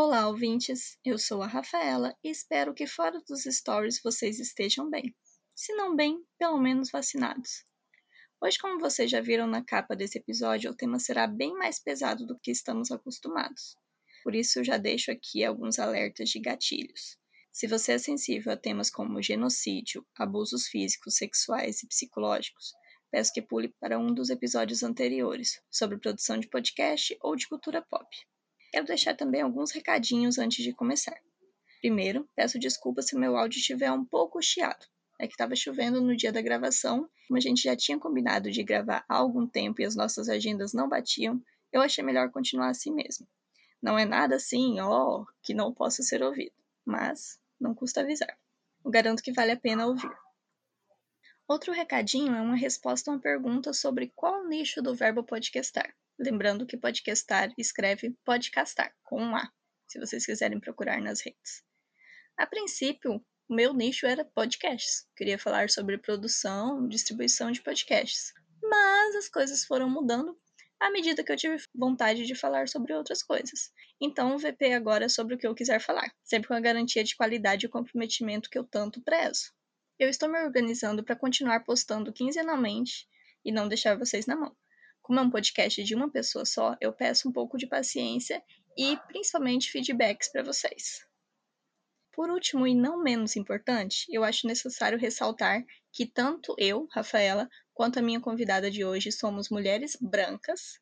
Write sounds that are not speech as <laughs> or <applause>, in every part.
Olá, ouvintes! Eu sou a Rafaela e espero que fora dos stories vocês estejam bem. Se não bem, pelo menos vacinados. Hoje, como vocês já viram na capa desse episódio, o tema será bem mais pesado do que estamos acostumados. Por isso, eu já deixo aqui alguns alertas de gatilhos. Se você é sensível a temas como genocídio, abusos físicos, sexuais e psicológicos, peço que pule para um dos episódios anteriores sobre produção de podcast ou de cultura pop. Quero deixar também alguns recadinhos antes de começar. Primeiro, peço desculpas se meu áudio estiver um pouco chiado. É que estava chovendo no dia da gravação, como a gente já tinha combinado de gravar há algum tempo e as nossas agendas não batiam, eu achei melhor continuar assim mesmo. Não é nada assim, ó, oh, que não possa ser ouvido, mas não custa avisar. Eu garanto que vale a pena ouvir. Outro recadinho é uma resposta a uma pergunta sobre qual nicho do verbo podcastar. Lembrando que podcastar escreve podcastar, com um A, se vocês quiserem procurar nas redes. A princípio, o meu nicho era podcasts. Queria falar sobre produção, distribuição de podcasts. Mas as coisas foram mudando à medida que eu tive vontade de falar sobre outras coisas. Então o VP agora é sobre o que eu quiser falar, sempre com a garantia de qualidade e comprometimento que eu tanto prezo. Eu estou me organizando para continuar postando quinzenalmente e não deixar vocês na mão. Como é um podcast de uma pessoa só, eu peço um pouco de paciência e principalmente feedbacks para vocês. Por último e não menos importante, eu acho necessário ressaltar que tanto eu, Rafaela, quanto a minha convidada de hoje somos mulheres brancas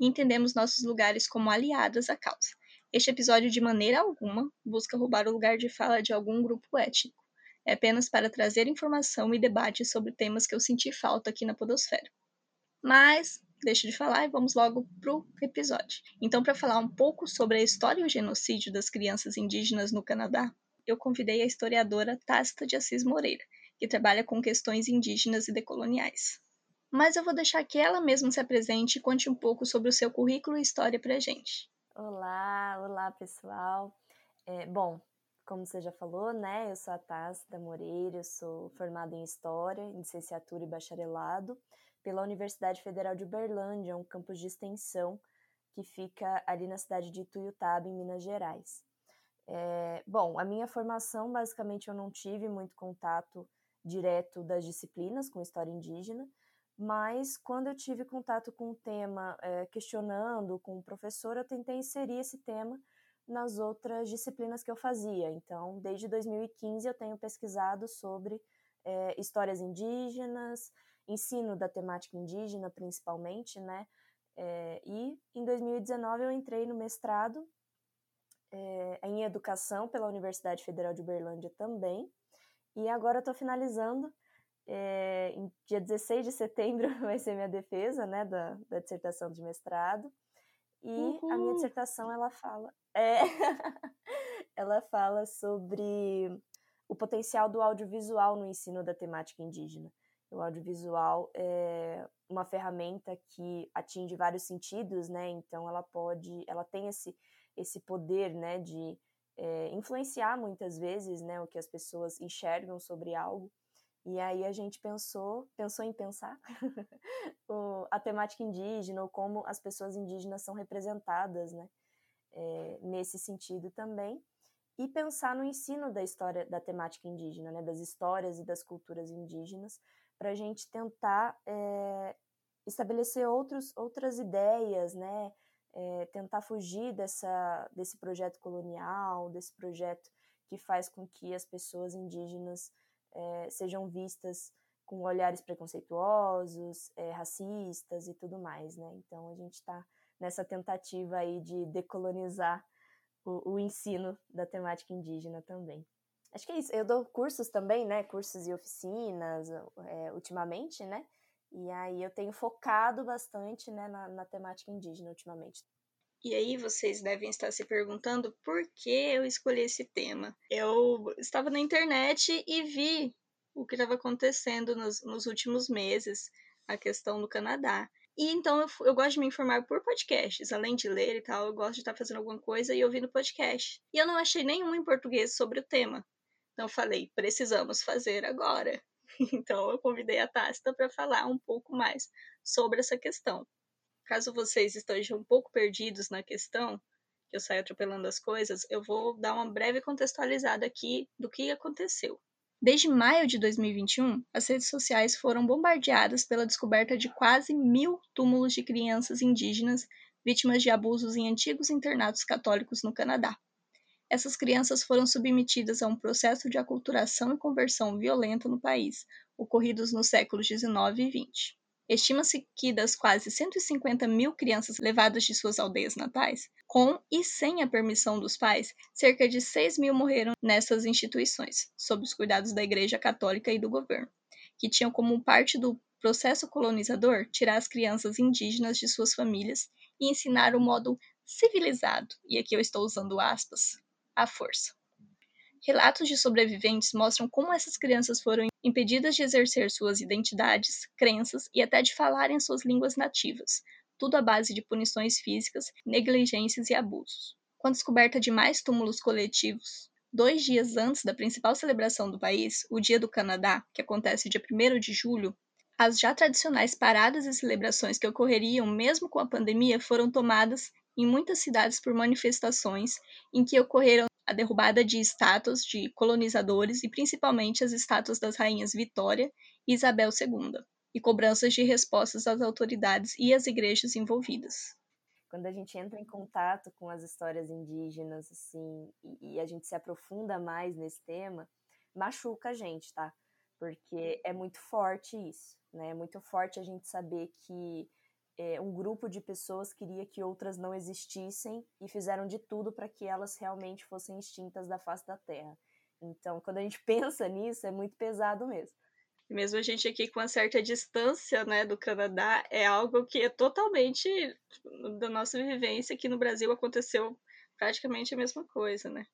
e entendemos nossos lugares como aliadas à causa. Este episódio, de maneira alguma, busca roubar o lugar de fala de algum grupo étnico. É apenas para trazer informação e debate sobre temas que eu senti falta aqui na Podosfera. Mas, deixo de falar e vamos logo pro episódio. Então, para falar um pouco sobre a história e o genocídio das crianças indígenas no Canadá, eu convidei a historiadora Tácita de Assis Moreira, que trabalha com questões indígenas e decoloniais. Mas eu vou deixar que ela mesma se apresente e conte um pouco sobre o seu currículo e história para gente. Olá, olá pessoal. É, bom, como você já falou, né? Eu sou a Tácita Moreira, eu sou formada em História, em Licenciatura e Bacharelado pela Universidade Federal de Uberlândia, um campus de extensão que fica ali na cidade de Ituiutaba, em Minas Gerais. É, bom, a minha formação, basicamente, eu não tive muito contato direto das disciplinas com história indígena, mas quando eu tive contato com o tema, é, questionando com o professor, eu tentei inserir esse tema nas outras disciplinas que eu fazia. Então, desde 2015, eu tenho pesquisado sobre é, histórias indígenas, ensino da temática indígena, principalmente, né? É, e em 2019 eu entrei no mestrado é, em educação pela Universidade Federal de Uberlândia também. E agora estou finalizando. É, em dia 16 de setembro <laughs> vai ser minha defesa, né, da, da dissertação de mestrado. E Uhul. a minha dissertação ela fala, é, <laughs> ela fala sobre o potencial do audiovisual no ensino da temática indígena. O audiovisual é uma ferramenta que atinge vários sentidos, né? Então ela pode, ela tem esse esse poder, né, de é, influenciar muitas vezes, né, o que as pessoas enxergam sobre algo. E aí a gente pensou, pensou em pensar <laughs> o, a temática indígena ou como as pessoas indígenas são representadas, né, é, nesse sentido também e pensar no ensino da história da temática indígena, né, das histórias e das culturas indígenas, para a gente tentar é, estabelecer outros, outras ideias, né? É, tentar fugir dessa, desse projeto colonial, desse projeto que faz com que as pessoas indígenas é, sejam vistas com olhares preconceituosos, racistas e tudo mais, né? Então a gente está nessa tentativa aí de decolonizar o, o ensino da temática indígena também. Acho que é isso. Eu dou cursos também, né? Cursos e oficinas é, ultimamente, né? E aí eu tenho focado bastante né, na, na temática indígena ultimamente. E aí vocês devem estar se perguntando por que eu escolhi esse tema. Eu estava na internet e vi o que estava acontecendo nos, nos, últimos meses, a questão do Canadá. E então eu, eu, gosto de me informar por podcasts, além de ler e tal, eu gosto de estar fazendo alguma coisa e ouvindo podcast. E eu não achei nenhum em português sobre o tema. Então eu falei, precisamos fazer agora. <laughs> Então eu convidei a Tácita para falar um pouco mais sobre essa questão. Caso vocês estejam um pouco perdidos na questão, eu saio atropelando as coisas, eu vou dar uma breve contextualizada aqui do que aconteceu. Desde maio de 2021, as redes sociais foram bombardeadas pela descoberta de quase mil túmulos de crianças indígenas vítimas de abusos em antigos internatos católicos no Canadá. Essas crianças foram submetidas a um processo de aculturação e conversão violenta no país, ocorridos nos séculos XIX e XX. Estima-se que das quase 150 mil crianças levadas de suas aldeias natais, com e sem a permissão dos pais, cerca de 6 mil morreram nessas instituições, sob os cuidados da Igreja Católica e do governo, que tinham como parte do processo colonizador tirar as crianças indígenas de suas famílias e ensinar o modo civilizado, e aqui eu estou usando aspas, à força. Relatos de sobreviventes mostram como essas crianças foram impedidas de exercer suas identidades, crenças e até de falar em suas línguas nativas, tudo à base de punições físicas, negligências e abusos. Com a descoberta de mais túmulos coletivos, dois dias antes da principal celebração do país, o Dia do Canadá, que acontece dia 1 de julho, as já tradicionais paradas e celebrações que ocorreriam mesmo com a pandemia foram tomadas em muitas cidades por manifestações em que ocorreram a derrubada de estátuas de colonizadores e principalmente as estátuas das rainhas Vitória e Isabel II, e cobranças de respostas às autoridades e às igrejas envolvidas. Quando a gente entra em contato com as histórias indígenas, assim, e, a gente se aprofunda mais nesse tema, machuca a gente, tá? Porque é muito forte isso, né? É muito forte a gente saber que é, um grupo de pessoas queria que outras não existissem e fizeram de tudo para que elas realmente fossem extintas da face da Terra. Então, quando a gente <laughs> pensa nisso, é muito pesado mesmo. Mesmo a gente aqui com uma certa distância né, do Canadá, é algo que é totalmente da nossa vivência. Aqui no Brasil aconteceu praticamente a mesma coisa, né?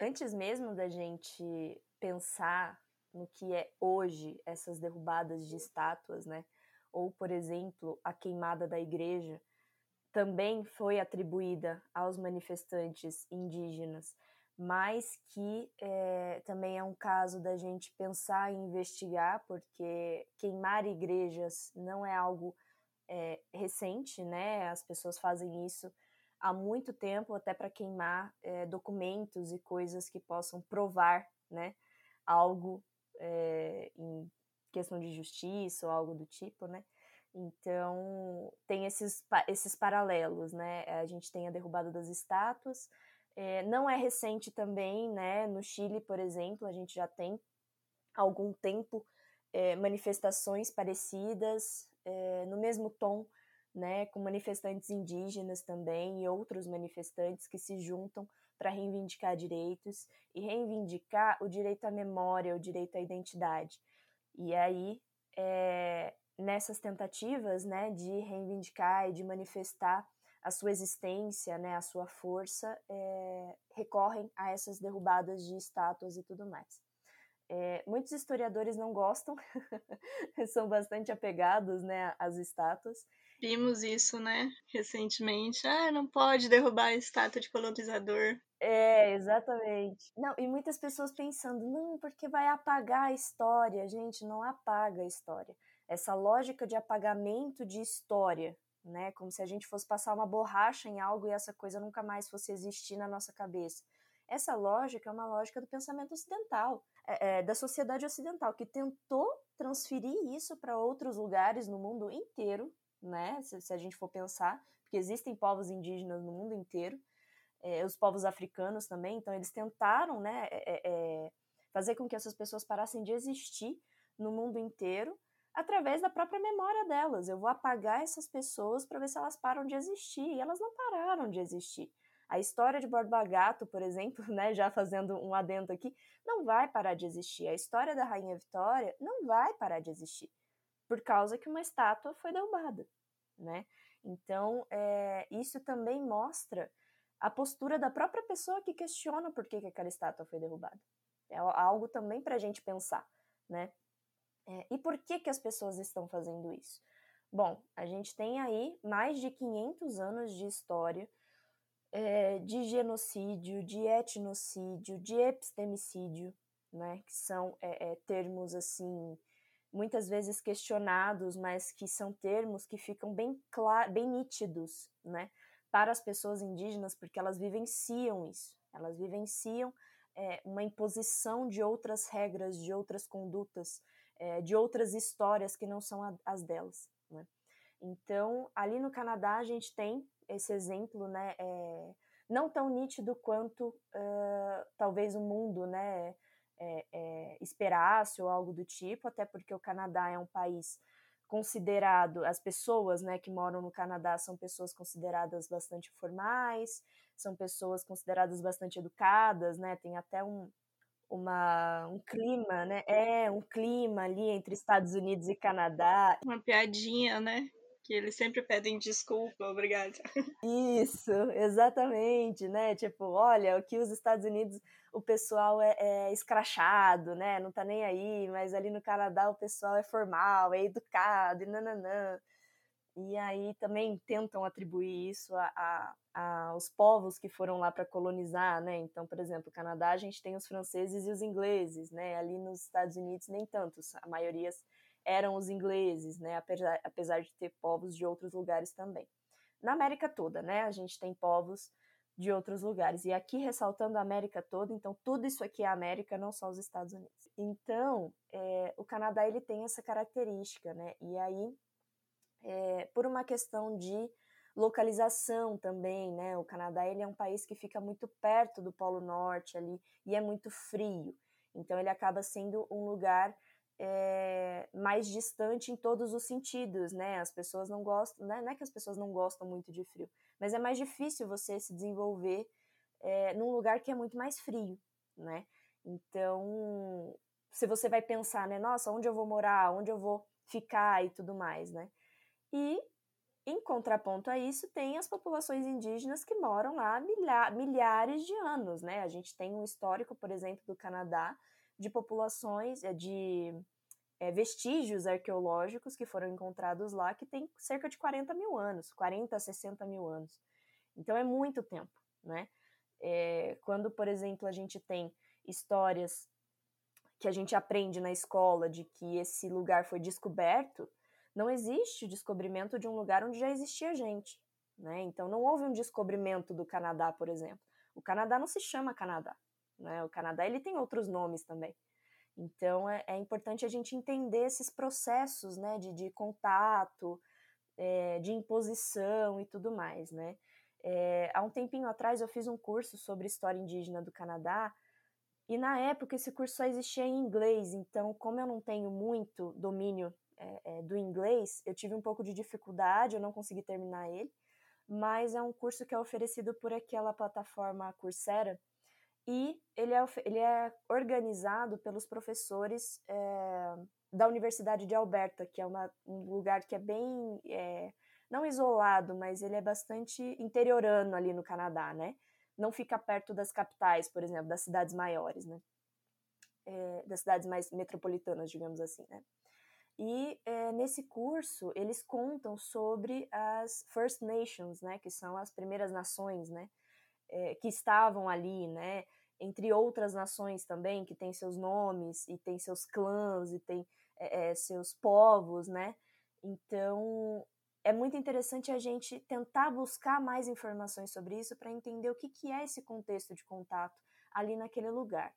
Antes mesmo da gente pensar no que é hoje essas derrubadas de estátuas, né? Ou, por exemplo, a queimada da igreja, também foi atribuída aos manifestantes indígenas, mas que é, também é um caso da gente pensar e investigar, porque queimar igrejas não é algo é, recente, né? As pessoas fazem isso há muito tempo, até para queimar é, documentos e coisas que possam provar, né? Algo em questão de justiça ou algo do tipo, né? Então, tem esses, esses paralelos, né? A gente tem a derrubada das estátuas. É, não é recente também, né? No Chile, por exemplo, a gente já tem há algum tempo é, manifestações parecidas, é, no mesmo tom, né? Com manifestantes indígenas também e outros manifestantes que se juntam para reivindicar direitos e reivindicar o direito à memória, o direito à identidade. E aí, é, nessas tentativas né, de reivindicar e de manifestar a sua existência, né, a sua força, é, recorrem a essas derrubadas de estátuas e tudo mais. É, muitos historiadores não gostam, <laughs> são bastante apegados né, às estátuas. Vimos isso, né, recentemente. Ah, não pode derrubar a estátua de colonizador. É, exatamente. Não, e muitas pessoas pensando, não, porque vai apagar a história. Gente, não apaga a história. Essa lógica de apagamento de história, né? Como se a gente fosse passar uma borracha em algo e essa coisa nunca mais fosse existir na nossa cabeça. Essa lógica é uma lógica do pensamento ocidental, é, é, da sociedade ocidental, que tentou transferir isso para outros lugares no mundo inteiro, né? Se, se, a gente for pensar, porque existem povos indígenas no mundo inteiro, é, os povos africanos também, então eles tentaram né, é, é, fazer com que essas pessoas parassem de existir no mundo inteiro através da própria memória delas. Eu vou apagar essas pessoas para ver se elas param de existir, e elas não pararam de existir. A história de Borba Gato, por exemplo, <laughs> né, já fazendo um adendo aqui, não vai parar de existir. A história da Rainha Vitória não vai parar de existir, por causa que uma estátua foi derrubada, né? Então, é, isso também mostra a postura da própria pessoa que questiona por que, que aquela estátua foi derrubada. É algo também para a gente pensar, né? É, e por que, que as pessoas estão fazendo isso? Bom, a gente tem aí mais de 500 anos de história é, de genocídio, de etnocídio, de epistemicídio, né? Que são é, é termos assim muitas vezes questionados, mas que são termos que ficam bem, bem nítidos, né? Para as pessoas indígenas, porque elas vivenciam isso, elas vivenciam é, uma imposição de outras regras, de outras condutas, é, de outras histórias que não são a, as delas. Né? Então, ali no Canadá, a gente tem esse exemplo, né, é, não tão nítido quanto uh, talvez o mundo né, é, é, esperasse ou algo do tipo, até porque o Canadá é um país considerado, as pessoas né, que moram no Canadá são pessoas consideradas bastante formais, são pessoas consideradas bastante educadas, né, tem até um, uma, um clima, né, é um clima ali entre Estados Unidos e Canadá. Uma piadinha, né? que eles sempre pedem desculpa, obrigada. Isso, exatamente, né? Tipo, olha, aqui os Estados Unidos o pessoal é, é, escrachado, né? Não tá nem aí, mas ali no Canadá o pessoal é formal, é educado e nananã. E aí também tentam atribuir isso a, a, a aos povos que foram lá para colonizar, né? Então, por exemplo, no Canadá a gente tem os franceses e os ingleses, né? Ali nos Estados Unidos nem tantos, a maioria eram os ingleses, né? Apesar, apesar de ter povos de outros lugares também. Na América toda, né? A gente tem povos de outros lugares. E aqui ressaltando a América toda, então tudo isso aqui é América, não só os Estados Unidos. Então, é, o Canadá ele tem essa característica, né? E aí, é, por uma questão de localização também, né? O Canadá ele é um país que fica muito perto do Polo Norte ali e é muito frio. Então ele acaba sendo um lugar é, mais distante em todos os sentidos, né? As pessoas não gostam, né? não é que as pessoas não gostam muito de frio, mas é mais difícil você se desenvolver é, num lugar que é muito mais frio, né? Então, se você vai pensar, né? Nossa, onde eu vou morar, onde eu vou ficar e tudo mais, né? E em contraponto a isso, tem as populações indígenas que moram lá há milhares de anos, né? A gente tem um histórico, por exemplo, do Canadá, de populações, eh, de é, vestígios arqueológicos que foram encontrados lá que tem cerca de 40 mil anos, 40 a 60 mil anos. Então é muito tempo, né? É, quando, por exemplo, a gente tem histórias que a gente aprende na escola de que esse lugar foi descoberto, não existe o descobrimento de um lugar onde já existia gente, né? Então não houve um descobrimento do Canadá, por exemplo. O Canadá não se chama Canadá, né? O Canadá ele tem outros nomes também. Então é, é importante a gente entender esses processos né, de, de contato, é, de imposição e tudo mais. Né? É, há um tempinho atrás eu fiz um curso sobre história indígena do Canadá e na época esse curso só existia em inglês, então como eu não tenho muito domínio é, do inglês, eu tive um pouco de dificuldade, eu não consegui terminar ele, mas é um curso que é oferecido por aquela plataforma Coursera, e ele é, ele é organizado pelos professores é, da Universidade de Alberta, que é uma, um lugar que é bem, é, não isolado, mas ele é bastante interiorano ali no Canadá, né? Não fica perto das capitais, por exemplo, das cidades maiores, né? É, das cidades mais metropolitanas, digamos assim, né? E é, nesse curso eles contam sobre as First Nations, né, que são as primeiras nações, né, é, que estavam ali, né, entre outras nações também, que têm seus nomes e tem seus clãs e tem é, seus povos, né? Então é muito interessante a gente tentar buscar mais informações sobre isso para entender o que, que é esse contexto de contato ali naquele lugar.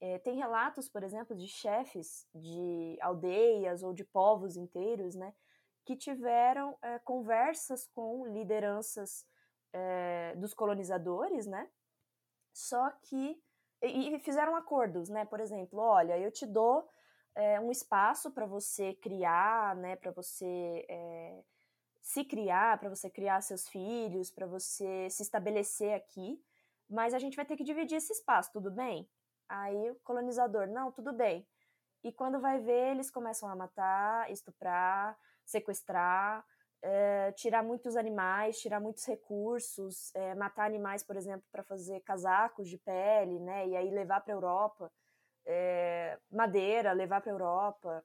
É, tem relatos, por exemplo, de chefes de aldeias ou de povos inteiros, né, que tiveram é, conversas com lideranças é, dos colonizadores, né, só que e, fizeram acordos, né? Por exemplo, olha, eu te dou é, um espaço para você criar, né? Para você é, se criar, para você criar seus filhos, para você se estabelecer aqui, mas a gente vai ter que dividir esse espaço, tudo bem? Aí o colonizador, não, tudo bem. E quando vai ver, eles começam a matar, estuprar, sequestrar, é, tirar muitos animais, tirar muitos recursos, é, matar animais, por exemplo, para fazer casacos de pele, né? E aí levar para a Europa, é, madeira, levar para a Europa,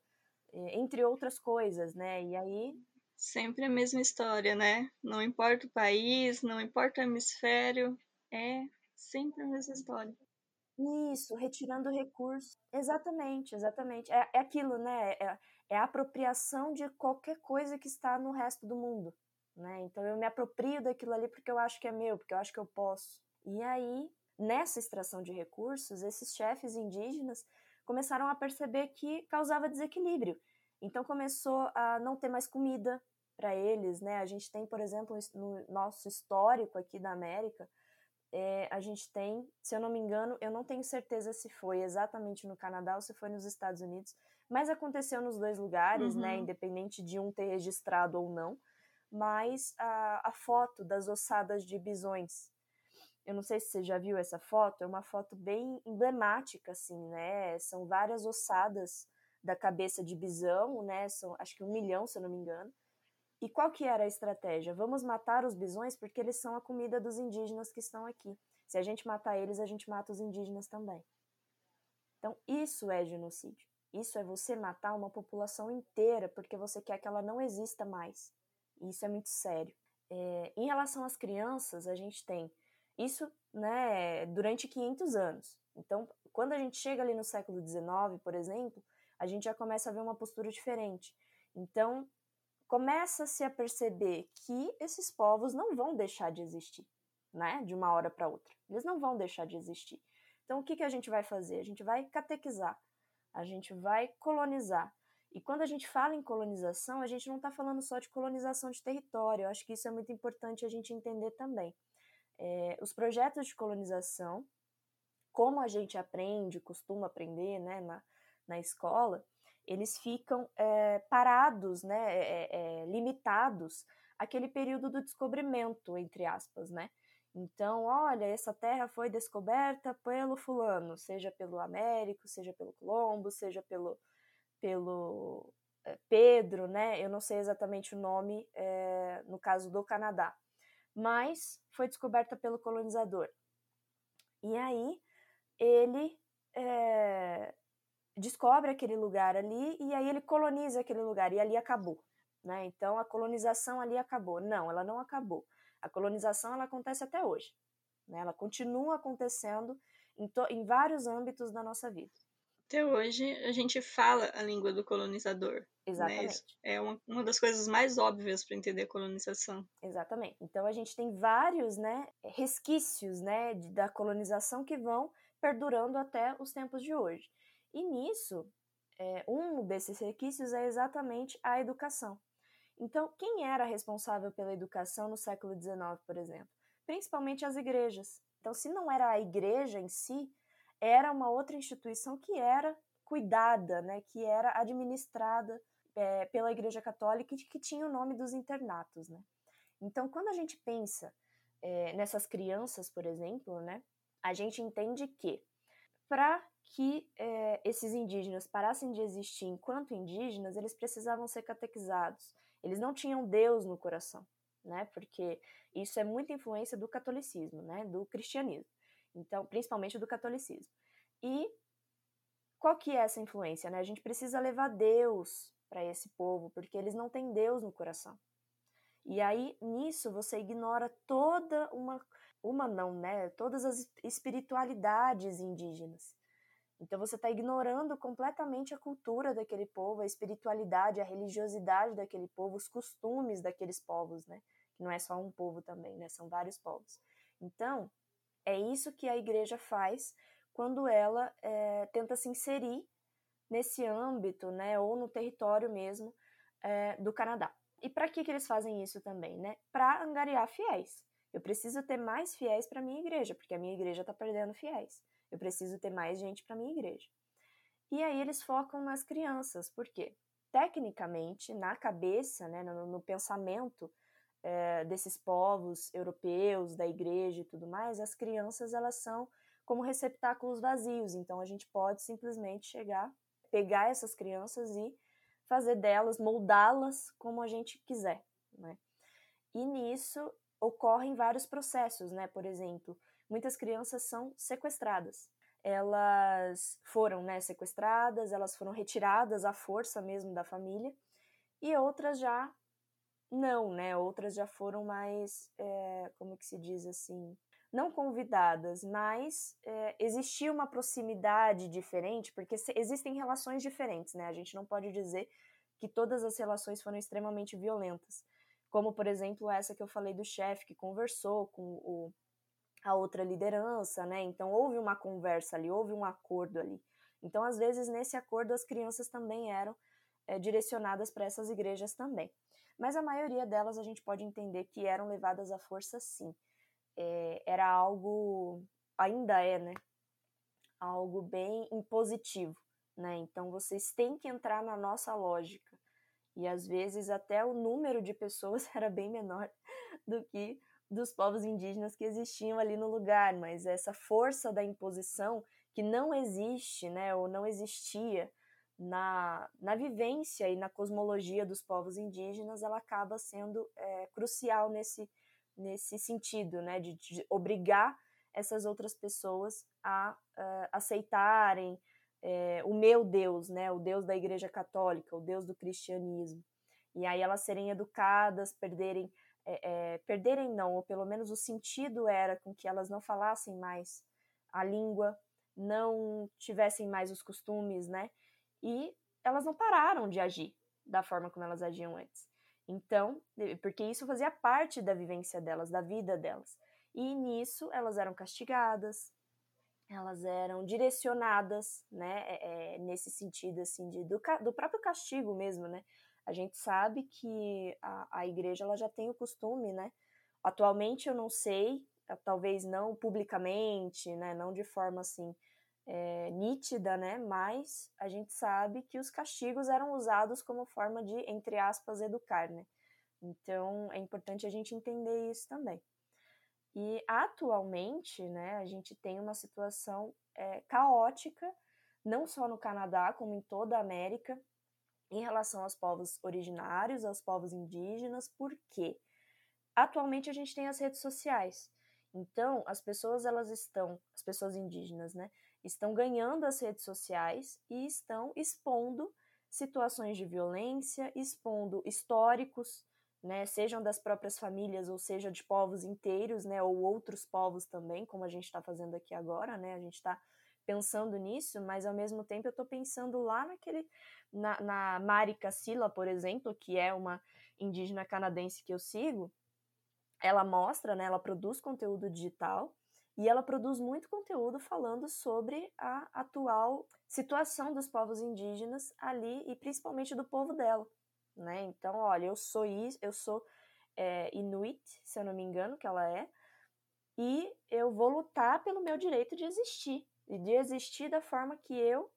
entre outras coisas, né? E aí sempre a mesma história, né? Não importa o país, não importa o hemisfério, é sempre a mesma história. Isso, retirando recursos. Exatamente, exatamente. É, é aquilo, né? É, a apropriação de qualquer coisa que está no resto do mundo. né? Então eu me aproprio daquilo ali porque eu acho que é meu, porque eu acho que eu posso. E aí, nessa extração de recursos, esses chefes indígenas começaram a perceber que causava desequilíbrio. Então começou a não ter mais comida para eles, né? A gente tem, por exemplo, no nosso histórico aqui da América, é, a gente tem, se eu não me engano, eu não tenho certeza se foi exatamente no Canadá ou se foi nos Estados Unidos, mas aconteceu nos dois lugares, né? uhum. né? Independente de um ter registrado ou não. Mas a, a foto das ossadas de bisões eu não sei se você já viu essa foto, é uma foto bem emblemática, assim, né? São várias ossadas da cabeça de bisão, né? São acho que um milhão, se eu não me engano. E qual que era a estratégia? Vamos matar os bisões porque eles são a comida dos indígenas que estão aqui. Se a gente matar eles, a gente mata os indígenas também. Então, isso é genocídio. Isso é você matar uma população inteira porque você quer que ela não exista mais. Isso é muito sério. É, em relação às crianças, a gente tem isso né, durante 500 anos. Então, quando a gente chega ali no século XIX, por exemplo, a gente já começa a ver uma postura diferente. Então, começa-se a perceber que esses povos não vão deixar de existir, né, de uma hora para outra. Eles não vão deixar de existir. Então, o que, que a gente vai fazer? A gente vai catequizar, a gente vai colonizar. E quando a gente fala em colonização, a gente não está falando só de colonização de território. Eu acho que isso é muito importante a gente entender também. É, os projetos de colonização, como a gente aprende, costuma aprender né, na, na escola, eles ficam é, parados, né, é, é, limitados àquele período do descobrimento, entre aspas, né? Então, olha, essa terra foi descoberta pelo fulano, seja pelo Américo, seja pelo Colombo, seja pelo, pelo é, Pedro, né? Eu não sei exatamente o nome é, no caso do Canadá, mas foi descoberta pelo colonizador. E aí ele é, descobre aquele lugar ali e aí ele coloniza aquele lugar e ali acabou. Né? Então a colonização ali acabou. Não, ela não acabou. A colonização ela acontece até hoje. Né? Ela continua acontecendo em, em vários âmbitos da nossa vida. Até hoje a gente fala a língua do colonizador. Né? Exatamente. Né? É uma, uma das coisas mais óbvias para entender a colonização. Exatamente. Então a gente tem vários né, resquícios né, da colonização que vão perdurando até os tempos de hoje. E nisso, é, um desses resquícios é exatamente a educação. Então, quem era responsável pela educação no século XIX, por exemplo? Principalmente as igrejas. Então, se não era a igreja em si, era uma outra instituição que era cuidada, né, que era administrada é, pela Igreja Católica e que tinha o nome dos internatos. Né? Então, quando a gente pensa é, nessas crianças, por exemplo, né, a gente entende que para que é, esses indígenas parassem de existir enquanto indígenas, eles precisavam ser catequizados. Eles não tinham Deus no coração, né? Porque isso é muita influência do catolicismo, né? Do cristianismo. Então, principalmente do catolicismo. E qual que é essa influência, né? A gente precisa levar Deus para esse povo, porque eles não têm Deus no coração. E aí, nisso, você ignora toda uma, uma não, né? Todas as espiritualidades indígenas. Então você está ignorando completamente a cultura daquele povo, a espiritualidade, a religiosidade daquele povo, os costumes daqueles povos, né? Que não é só um povo também, né? São vários povos. Então, é isso que a igreja faz quando ela é, tenta se inserir nesse âmbito, né, ou no território mesmo é, do Canadá. E para que, que eles fazem isso também? Né? Para angariar fiéis. Eu preciso ter mais fiéis para minha igreja, porque a minha igreja está perdendo fiéis. Eu preciso ter mais gente para minha igreja. E aí eles focam nas crianças, por quê? Tecnicamente, na cabeça, né, no, no pensamento é, desses povos europeus, da igreja e tudo mais, as crianças elas são como receptáculos vazios. Então a gente pode simplesmente chegar, pegar essas crianças e fazer delas, moldá-las como a gente quiser, né? E nisso ocorrem vários processos, né? Por exemplo, muitas crianças são sequestradas. Elas foram, né, sequestradas, elas foram retiradas à força mesmo da família, e outras já não, né? Outras já foram mais, é, como que se diz assim, não convidadas, mas é, existia uma proximidade diferente, porque existem relações diferentes, né? A gente não pode dizer que todas as relações foram extremamente violentas. como por exemplo essa que eu falei do chefe que conversou com o, a outra liderança, né? Então houve uma conversa ali, houve um acordo ali. Então às vezes nesse acordo as crianças também eram é, direcionadas para essas igrejas também. Mas a maioria delas a gente pode entender que eram levadas à força sim. É, era algo, ainda é, né? Algo bem impositivo, né? Então vocês têm que entrar na nossa lógica e às vezes até o número de pessoas <laughs> era bem menor do que dos povos indígenas que existiam ali no lugar, mas essa força da imposição que não existe, né, ou não existia na, na vivência e na cosmologia dos povos indígenas, ela acaba sendo é, crucial nesse, nesse sentido, né, de, de obrigar essas outras pessoas a uh, aceitarem, é, o meu Deus, né, o Deus da Igreja Católica, o Deus do cristianismo. E aí elas serem educadas, perderem, é, é, perderem não, ou pelo menos o sentido era com que elas não falassem mais a língua, não tivessem mais os costumes, né? E elas não pararam de agir da forma como elas agiam antes. Então, porque isso fazia parte da vivência delas, da vida delas. E nisso elas eram castigadas, elas eram direcionadas, né, é, é, nesse sentido, assim, de, do, do próprio castigo mesmo, né, a gente sabe que a, a igreja, ela já tem o costume, né, atualmente eu não sei, talvez não publicamente, né, não de forma, assim, é, nítida, né, mas a gente sabe que os castigos eram usados como forma de, entre aspas, educar, né, então é importante a gente entender isso também. E atualmente, né, a gente tem uma situação é, caótica, não só no Canadá, como em toda a América, em relação aos povos originários, aos povos indígenas, porque atualmente a gente tem as redes sociais. Então, as pessoas elas estão, as pessoas indígenas, né, estão ganhando as redes sociais e estão expondo situações de violência, expondo históricos, né, sejam das próprias famílias ou seja de povos inteiros, né, ou outros povos também, como a gente está fazendo aqui agora, né, a gente está pensando nisso, mas ao mesmo tempo eu estou pensando lá naquele, na, na Mari Cassila, por exemplo, que é uma indígena canadense que eu sigo, ela mostra, né, ela produz conteúdo digital e ela produz muito conteúdo falando sobre a atual situação dos povos indígenas ali e principalmente do povo dela, né? Então, olha, eu sou isso, eu sou é, Inuit, se eu não me engano, que ela é, e eu vou lutar pelo meu direito de existir, e de existir da forma que eu,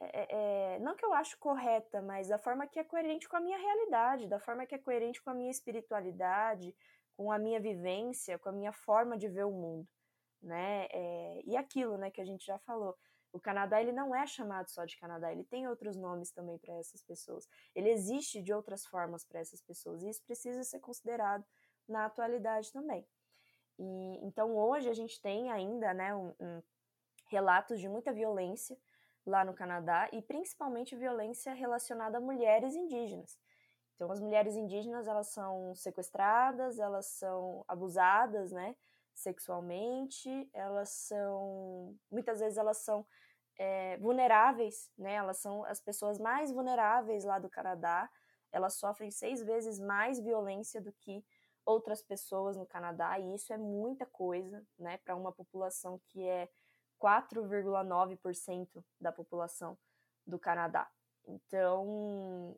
é, é, não que eu acho correta, mas da forma que é coerente com a minha realidade, da forma que é coerente com a minha espiritualidade, com a minha vivência, com a minha forma de ver o mundo, né? É, e aquilo, né, que a gente já falou, o Canadá ele não é chamado só de Canadá, ele tem outros nomes também para essas pessoas. Ele existe de outras formas para essas pessoas e isso precisa ser considerado na atualidade também. E então hoje a gente tem ainda, né, um, um relatos de muita violência lá no Canadá e principalmente violência relacionada a mulheres indígenas. Então as mulheres indígenas elas são sequestradas, elas são abusadas, né? sexualmente, elas são muitas vezes elas são é, vulneráveis, né? Elas são as pessoas mais vulneráveis lá do Canadá. Elas sofrem seis vezes mais violência do que outras pessoas no Canadá e isso é muita coisa, né? Para uma população que é 4,9% da população do Canadá. Então,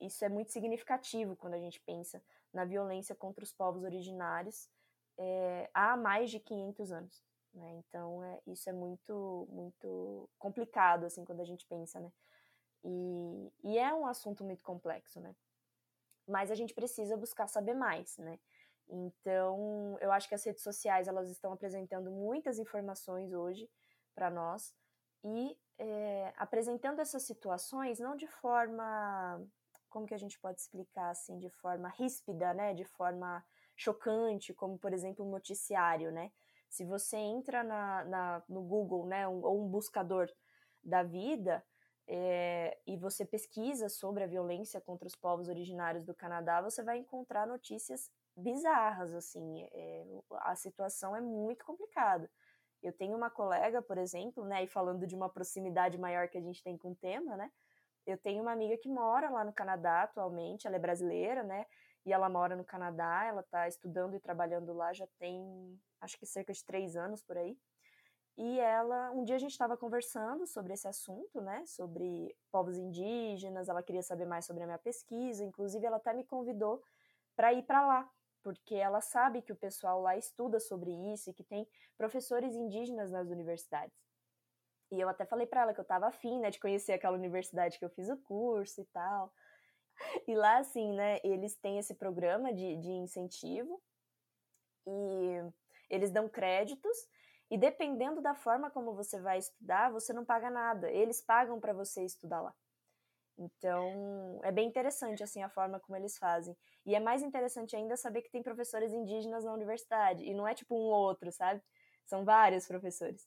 isso é muito significativo quando a gente pensa na violência contra os povos originários é, há mais de 500 anos. Né? Então, é, isso é muito, muito complicado, assim, quando a gente pensa, né? E, e é um assunto muito complexo, né? Mas a gente precisa buscar saber mais, né? Então, eu acho que as redes sociais, elas estão apresentando muitas informações hoje para nós e é, apresentando essas situações não de forma, como que a gente pode explicar, assim, de forma ríspida, né? De forma chocante, como por exemplo um noticiário, né? Se você entra na, na no Google, né, um, ou um buscador da vida, é, e você pesquisa sobre a violência contra os povos originários do Canadá, você vai encontrar notícias bizarras, assim, é, a situação é muito complicada. Eu tenho uma colega, por exemplo, né, e falando de uma proximidade maior que a gente tem com o tema, né, eu tenho uma amiga que mora lá no Canadá atualmente, ela é brasileira, né, e ela mora no Canadá, ela está estudando e trabalhando lá já tem, acho que cerca de três anos por aí. E ela, um dia a gente estava conversando sobre esse assunto, né, sobre povos indígenas, ela queria saber mais sobre a minha pesquisa, inclusive ela até me convidou para ir para lá, porque ela sabe que o pessoal lá estuda sobre isso e que tem professores indígenas nas universidades. E eu até falei para ela que eu estava afim, né, de conhecer aquela universidade que eu fiz o curso e tal. E lá, assim, né, eles têm esse programa de, de incentivo e eles dão créditos e dependendo da forma como você vai estudar, você não paga nada. Eles pagam para você estudar lá. Então, é bem interessante assim a forma como eles fazem. E é mais interessante ainda saber que tem professores indígenas na universidade e não é tipo um ou outro, sabe? São vários professores.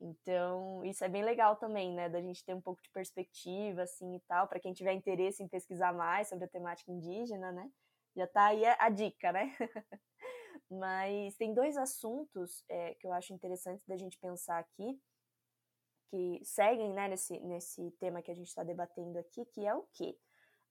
Então, isso é bem legal também, né, da gente ter um pouco de perspectiva assim e tal, para quem tiver interesse em pesquisar mais sobre a temática indígena, né? Já tá aí a, dica, né? <laughs> Mas tem dois assuntos é, que eu acho interessantes da gente pensar aqui, que seguem né, nesse, nesse tema que a gente está debatendo aqui, que é o quê?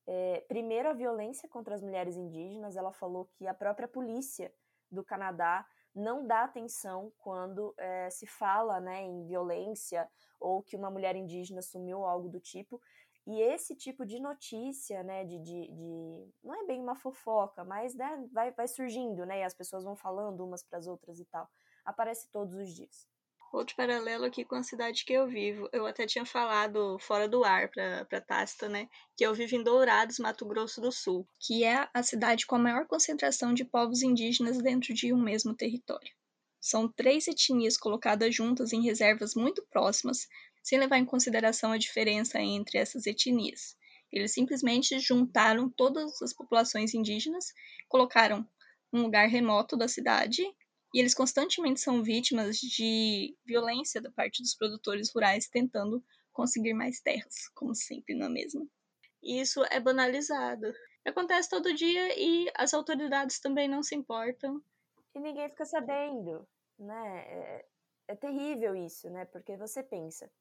É, primeiro, a violência contra as mulheres indígenas. Ela falou que a própria polícia do Canadá não dá atenção quando é, se fala né, em violência ou que uma mulher indígena sumiu algo do tipo. E esse tipo de notícia, né, de, de, de não é bem uma fofoca, mas né, vai, vai surgindo, né, e as pessoas vão falando umas para as outras e tal, aparece todos os dias. Outro paralelo aqui com a cidade que eu vivo, eu até tinha falado fora do ar para Tácita, né, que eu vivo em Dourados, Mato Grosso do Sul, que é a cidade com a maior concentração de povos indígenas dentro de um mesmo território. São três etnias colocadas juntas em reservas muito próximas, sem levar em consideração a diferença entre essas etnias. Eles simplesmente juntaram todas as populações indígenas, colocaram um lugar remoto da cidade e eles constantemente são vítimas de violência da parte dos produtores rurais tentando conseguir mais terras, como sempre, não é mesmo? E isso é banalizado. Acontece todo dia e as autoridades também não se importam. E ninguém fica sabendo, né? É, é terrível isso, né? Porque você pensa,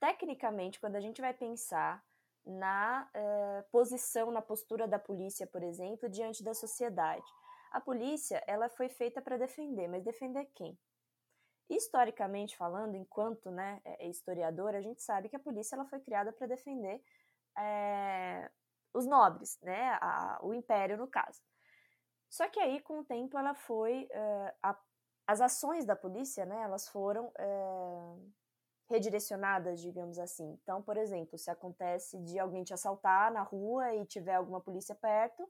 tecnicamente, quando a gente vai pensar na uh, posição, na postura da polícia, por exemplo, diante da sociedade, a polícia ela foi feita para defender, mas defender quem? Historicamente falando, enquanto né, é, é historiador, a gente sabe que a polícia ela foi criada para defender é, os nobres, né, a, o império no caso. Só que aí, com o tempo, ela foi. Uh, a, as ações da polícia, né, elas foram redirecionadas, digamos assim. Então, por exemplo, se acontece de alguém te assaltar na rua e tiver alguma polícia perto,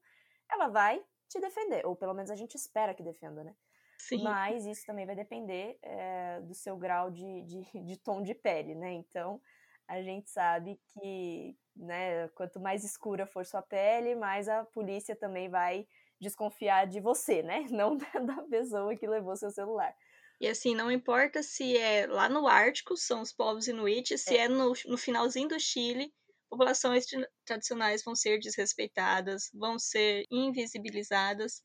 ela vai te defender, ou pelo menos a gente espera que defenda, né? Sim. Mas isso também vai depender é, do seu grau de, de, <laughs> de, tom de pele, né? Então, a gente sabe que, né, quanto mais escura for sua pele, mais a polícia também vai desconfiar de você, né? <laughs> Não da pessoa que levou seu celular. E assim, não importa se é lá no Ártico, são os povos inuites, se é, é no, no finalzinho do Chile, populações tradicionais vão ser desrespeitadas, vão ser invisibilizadas.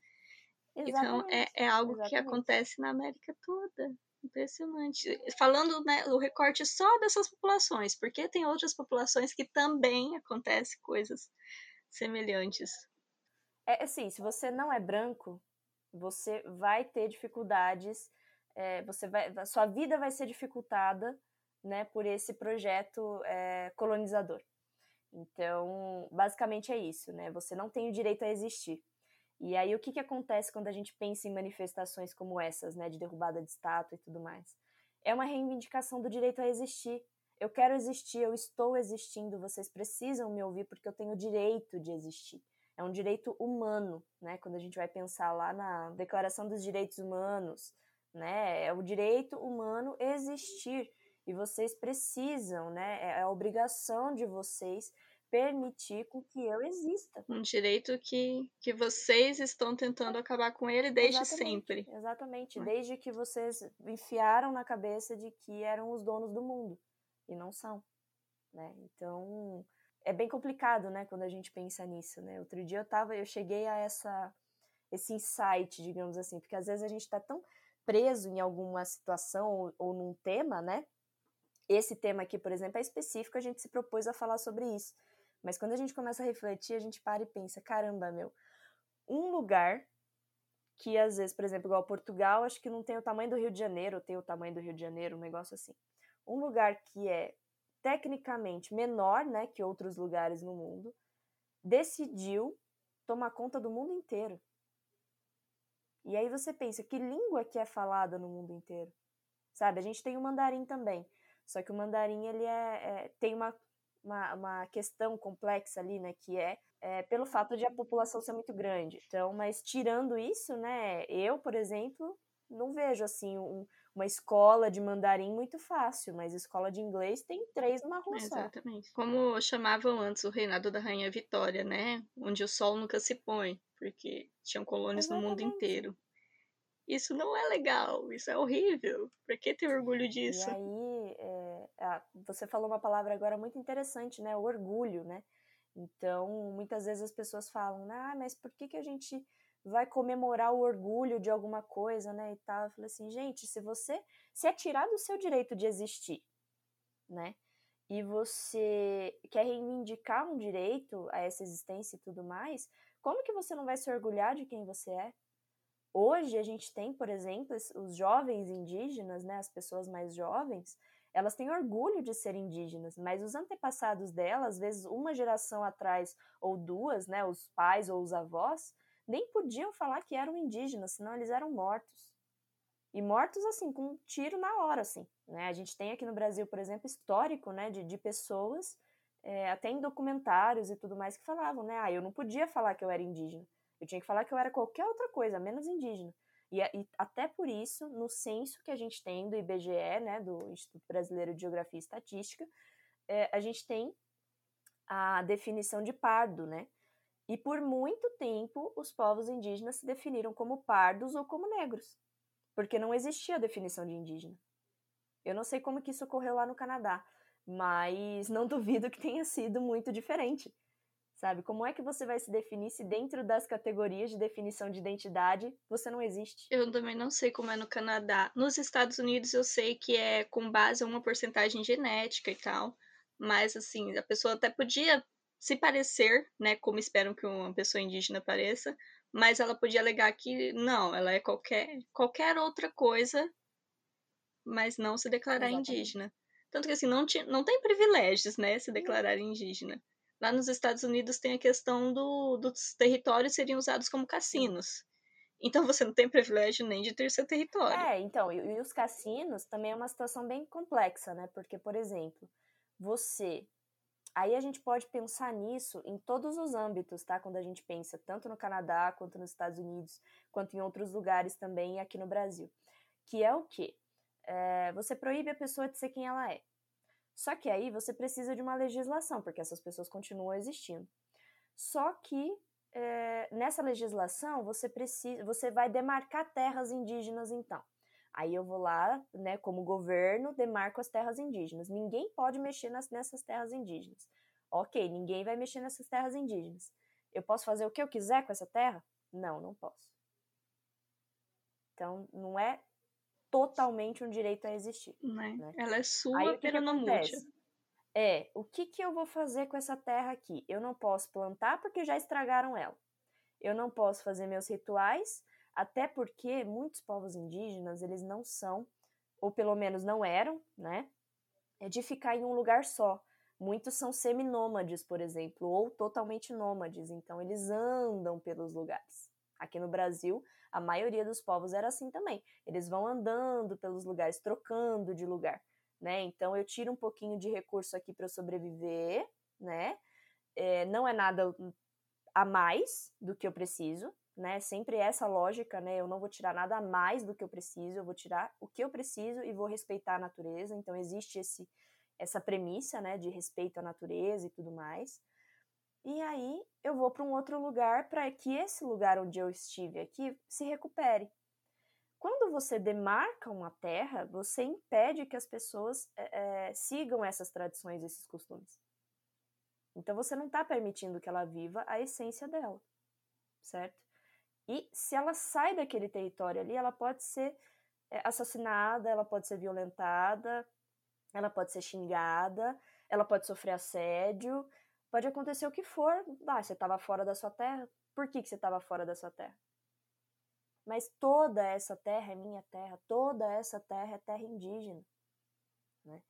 Exatamente. Então, é, é algo Exatamente. que acontece na América toda. Impressionante. Falando né, o recorte só dessas populações, porque tem outras populações que também acontecem coisas semelhantes. É assim, se você não é branco, você vai ter dificuldades é, você vai, a sua vida vai ser dificultada né, por esse projeto é, colonizador. Então, basicamente é isso, né? Você não tem o direito a existir. E aí, o que, que acontece quando a gente pensa em manifestações como essas, né, de derrubada de estátua e tudo mais? É uma reivindicação do direito a existir. Eu quero existir, eu estou existindo, vocês precisam me ouvir porque eu tenho o direito de existir. É um direito humano, né? Quando a gente vai pensar lá na Declaração dos Direitos Humanos, né? É o direito humano existir e vocês precisam, né? É a obrigação de vocês permitir com que eu exista. Um direito que, que vocês estão tentando acabar com ele desde exatamente, sempre. Exatamente, desde que vocês enfiaram na cabeça de que eram os donos do mundo e não são, né? Então, é bem complicado, né, quando a gente pensa nisso, né? Outro dia eu tava, eu cheguei a essa esse insight, digamos assim, porque às vezes a gente está tão preso em alguma situação ou, ou num tema, né? Esse tema aqui, por exemplo, é específico, a gente se propôs a falar sobre isso. Mas quando a gente começa a refletir, a gente para e pensa: caramba, meu, um lugar que às vezes, por exemplo, igual Portugal, acho que não tem o tamanho do Rio de Janeiro, tem o tamanho do Rio de Janeiro, um negócio assim. Um lugar que é tecnicamente menor, né, que outros lugares no mundo, decidiu tomar conta do mundo inteiro. E aí você pensa, que língua que é falada no mundo inteiro? Sabe, a gente tem o mandarim também, só que o mandarim ele é, é tem uma, uma, uma, questão complexa ali, né, que é, é, pelo fato de a população ser muito grande. Então, mas tirando isso, né, eu, por exemplo, não vejo assim um, uma escola de mandarim muito fácil, mas escola de inglês tem três numa rua Exatamente. Só. Como chamavam antes o reinado da rainha Vitória, né? Onde o sol nunca se põe, porque tinham colônias Exatamente. no mundo inteiro. Isso não é legal, isso é horrível. Por que ter orgulho disso? E aí, é, ah, você falou uma palavra agora muito interessante, né? O orgulho, né? Então, muitas vezes as pessoas falam, ah, mas por que, que a gente vai comemorar o orgulho de alguma coisa, né, e tal. Eu falei assim, gente, se você se é tirado o seu direito de existir, né, e você quer reivindicar um direito a essa existência e tudo mais, como que você não vai se orgulhar de quem você é? Hoje a gente tem, por exemplo, os jovens indígenas, né, as pessoas mais jovens, elas têm orgulho de ser indígenas, mas os antepassados delas, às vezes uma geração atrás ou duas, né, os pais ou os avós, nem podiam falar que eram indígenas, senão eles eram mortos. E mortos, assim, com um tiro na hora, assim. Né? A gente tem aqui no Brasil, por exemplo, histórico, né, de, de pessoas, é, até em documentários e tudo mais, que falavam, né, ah, eu não podia falar que eu era indígena. Eu tinha que falar que eu era qualquer outra coisa, menos indígena. E, e, até por isso, no censo que a gente tem do IBGE, né, do Instituto Brasileiro de Geografia e Estatística, é, a gente tem a definição de pardo, né, e por muito tempo, os povos indígenas se definiram como pardos ou como negros, porque não existia a definição de indígena. Eu não sei como que isso ocorreu lá no Canadá, mas não duvido que tenha sido muito diferente. Sabe? Como é que você vai se definir se dentro das categorias de definição de identidade você não existe? Eu também não sei como é no Canadá. Nos Estados Unidos eu sei que é com base em uma porcentagem genética e tal. Mas assim, a pessoa até podia se parecer, né, como esperam que uma pessoa indígena pareça, mas ela podia alegar que não, ela é qualquer, qualquer outra coisa, mas não se declarar Exatamente. indígena. Tanto que assim, não, ti, não tem privilégios, né, se declarar indígena. Lá nos Estados Unidos tem a questão do, dos territórios serem usados como cassinos. Então você não tem privilégio nem de ter seu território. É, então, e, e os cassinos também é uma situação bem complexa, né? Porque, por exemplo, você Aí a gente pode pensar nisso em todos os âmbitos, tá? Quando a gente pensa tanto no Canadá, quanto nos Estados Unidos, quanto em outros lugares também aqui no Brasil. Que é o quê? É, você proíbe a pessoa de ser quem ela é. Só que aí você precisa de uma legislação, porque essas pessoas continuam existindo. Só que é, nessa legislação você precisa, você vai demarcar terras indígenas então. Aí eu vou lá, né, como governo, demarco as terras indígenas. Ninguém pode mexer nas, nessas terras indígenas. Ok, ninguém vai mexer nessas terras indígenas. Eu posso fazer o que eu quiser com essa terra? Não, não posso. Então, não é totalmente um direito a existir. Né? né? Ela é sua, Aí, não É, o que, que eu vou fazer com essa terra aqui? Eu não posso plantar porque já estragaram ela. Eu não posso fazer meus rituais até porque muitos povos indígenas, eles não são, ou pelo menos não eram, né, é de ficar em um lugar só. Muitos são seminômades, por exemplo, ou totalmente nômades, então eles andam pelos lugares. Aqui no Brasil, a maioria dos povos era assim também. Eles vão andando pelos lugares, trocando de lugar, né? Então eu tiro um pouquinho de recurso aqui para eu sobreviver, né? É, não é nada a mais do que eu preciso, né? Sempre essa lógica, né? Eu não vou tirar nada mais do que eu preciso, eu vou tirar o que eu preciso e vou respeitar a natureza. Então existe esse essa premissa, né, de respeito à natureza e tudo mais. E aí eu vou para um outro lugar para que esse lugar onde eu estive aqui se recupere. Quando você demarca uma terra, você impede que as pessoas é, sigam essas tradições, esses costumes. Então você não está permitindo que ela viva a essência dela, certo? E se ela sai daquele território ali, ela pode ser é, assassinada, ela pode ser violentada, ela pode ser xingada, ela pode sofrer assédio, pode acontecer o que for. Ah, você estava fora da sua terra, por que, que você estava fora da sua terra? Mas toda essa terra é minha terra, toda essa terra é terra indígena. Né?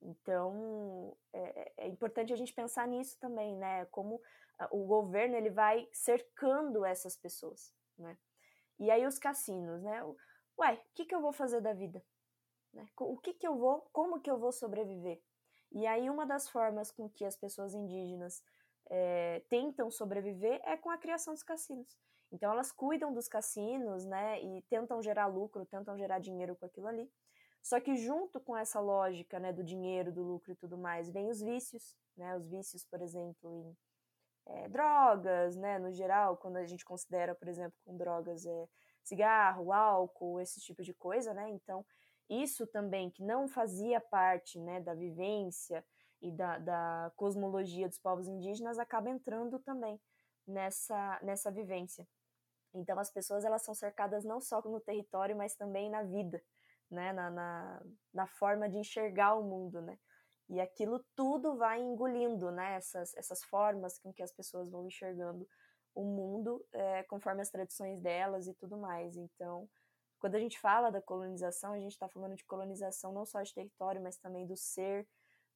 Então, é, é, importante a gente pensar nisso também, né? Como o governo ele vai cercando essas pessoas, né? E aí os cassinos, né? Ué, o que, que eu vou fazer da vida? Né? O que, que eu vou, como que eu vou sobreviver? E aí uma das formas com que as pessoas indígenas é, tentam sobreviver é com a criação dos cassinos. Então elas cuidam dos cassinos, né, e tentam gerar lucro, tentam gerar dinheiro com aquilo ali. Só que junto com essa lógica, né, do dinheiro, do lucro e tudo mais, vem os vícios, né, os vícios, por exemplo, em é, drogas, né, no geral, quando a gente considera, por exemplo, com drogas é, cigarro, álcool, esse tipo de coisa, né, então isso também que não fazia parte, né, da vivência e da, da cosmologia dos povos indígenas acaba entrando também nessa, nessa vivência. Então as pessoas elas são cercadas não só no território, mas também na vida, né, na, na, na forma de enxergar o mundo, né. E aquilo tudo vai engolindo, né, essas, essas formas com que as pessoas vão enxergando o mundo é, conforme as tradições delas e tudo mais. Então, quando a gente fala da colonização, a gente está falando de colonização não só de território, mas também do ser,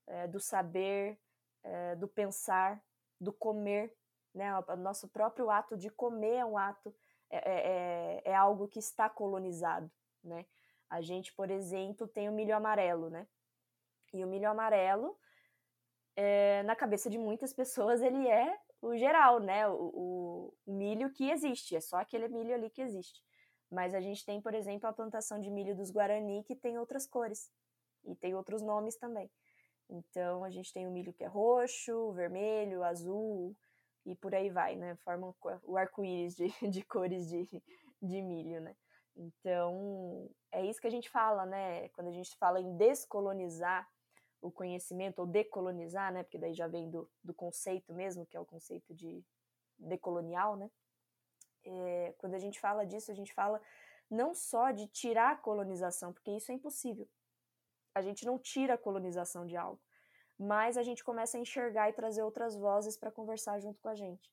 é, do saber, é, do pensar, do comer. Né? O nosso próprio ato de comer é um ato, é, é, é, é algo que está colonizado. Né? A gente, por exemplo, tem o milho amarelo, né? E o milho amarelo, é, na cabeça de muitas pessoas, ele é o geral, né? O, o, milho que existe, é só aquele milho ali que existe. Mas a gente tem, por exemplo, a plantação de milho dos Guarani que tem outras cores e tem outros nomes também. Então a gente tem o milho que é roxo, vermelho, azul e por aí vai, né? Formam o arco-íris de, <laughs> de cores de, de milho, né? Então é isso que a gente fala, né? Quando a gente fala em descolonizar o conhecimento ou decolonizar, né? Porque daí já vem do, do conceito mesmo, que é o conceito de decolonial, né? É, quando a gente fala disso, a gente fala não só de tirar a colonização, porque isso é impossível. A gente não tira a colonização de algo, mas a gente começa a enxergar e trazer outras vozes para conversar junto com a gente.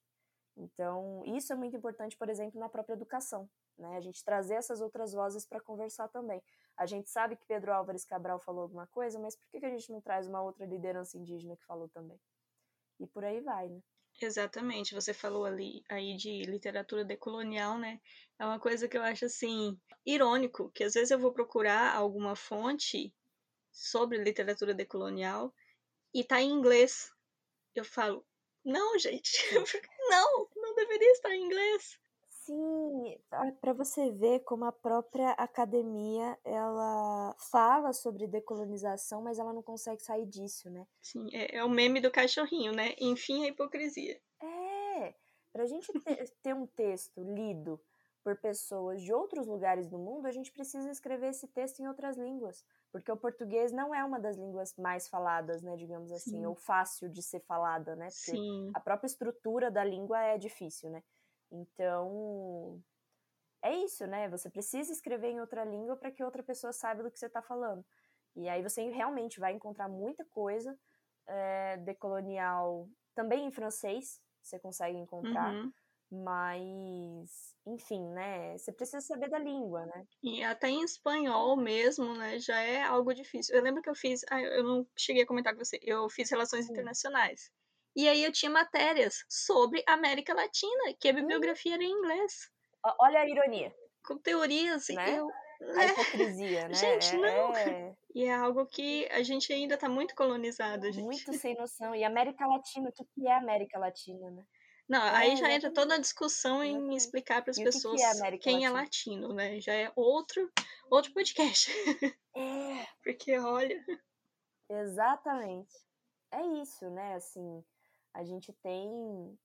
Então, isso é muito importante, por exemplo, na própria educação, né? A gente trazer essas outras vozes para conversar também. A gente sabe que Pedro Álvares Cabral falou alguma coisa, mas por que a gente não traz uma outra liderança indígena que falou também? E por aí vai, né? Exatamente, você falou ali aí de literatura decolonial, né? É uma coisa que eu acho assim irônico, que às vezes eu vou procurar alguma fonte sobre literatura decolonial e tá em inglês. Eu falo, não, gente, <laughs> não, não deveria estar em inglês. Sim, para você ver como a própria academia ela fala sobre decolonização, mas ela não consegue sair disso, né? Sim, é, é o meme do cachorrinho, né? Enfim, a hipocrisia. É, para a gente ter, ter um texto lido por pessoas de outros lugares do mundo, a gente precisa escrever esse texto em outras línguas, porque o português não é uma das línguas mais faladas, né, digamos assim, Sim. ou fácil de ser falada, né? Porque Sim. a própria estrutura da língua é difícil, né? Então, é isso, né? Você precisa escrever em outra língua para que outra pessoa saiba do que você está falando. E aí você realmente vai encontrar muita coisa é, decolonial, também em francês, você consegue encontrar. Uhum. Mas, enfim, né? Você precisa saber da língua, né? E até em espanhol mesmo, né? Já é algo difícil. Eu lembro que eu fiz. Ah, eu não cheguei a comentar com você. Eu fiz relações Sim. internacionais. E aí eu tinha matérias sobre América Latina, que a hum. bibliografia era em inglês. Olha a ironia. Com teorias. Né? Eu, a hipocrisia, né? Gente, é, não. É... E é algo que a gente ainda está muito colonizado, gente. Muito sem noção. E América Latina, o que é América Latina, né? Não, é, aí já entra toda a discussão em explicar para as pessoas que é quem é Latina? é latino, né? Já é outro, outro podcast. É. <laughs> Porque, olha. Exatamente. É isso, né? Assim, a gente tem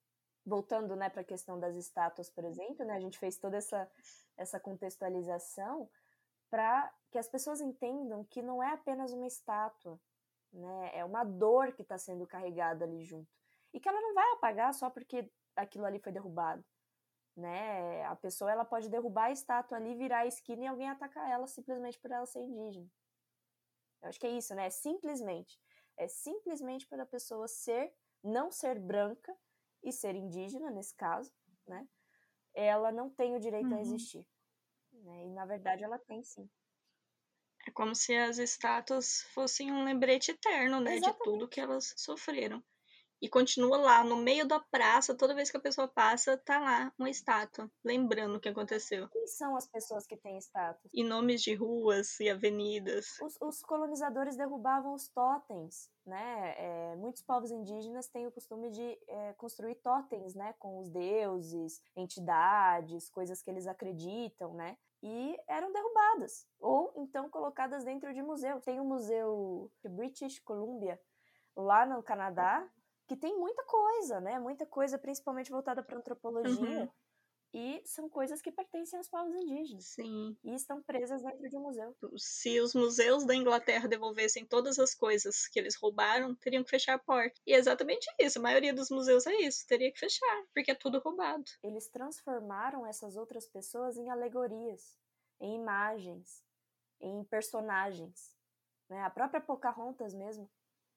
voltando né, para a questão das estátuas, por exemplo, né, a gente fez toda essa, essa contextualização para que as pessoas entendam que não é apenas uma estátua, né, é uma dor que está sendo carregada ali junto. E que ela não vai apagar só porque aquilo ali foi derrubado. Né? A pessoa ela pode derrubar a estátua ali, virar a esquina e alguém atacar ela simplesmente por ela ser indígena. Eu acho que é isso, né? É simplesmente. É simplesmente pela pessoa ser não ser branca e ser indígena, nesse caso, né? ela não tem o direito Uhum. a existir. Né? E na verdade ela tem sim. É como se as estátuas fossem um lembrete eterno, né, de Exatamente. tudo que elas sofreram. E continua lá, no meio da praça, toda vez que a pessoa passa, tá lá uma estátua, lembrando o que aconteceu. Quem são as pessoas que têm status? E nomes de ruas e avenidas. Os, os colonizadores derrubavam os totens, né? É, muitos povos indígenas têm o costume de é, construir totens, né? Com os deuses, entidades, coisas que eles acreditam, né? E eram derrubadas ou então colocadas dentro de museu. Tem o museu British Columbia lá no Canadá que tem muita coisa, né? Muita coisa, principalmente voltada para antropologia. Uhum. E são coisas que pertencem aos povos indígenas. Sim. E estão presas dentro de um museu. Se os museus da Inglaterra devolvessem todas as coisas que eles roubaram, teriam que fechar a porta. E é exatamente isso. A maioria dos museus é isso. Teria que fechar, porque é tudo roubado. Eles transformaram essas outras pessoas em alegorias, em imagens, em personagens. Né? A própria Pocahontas mesmo,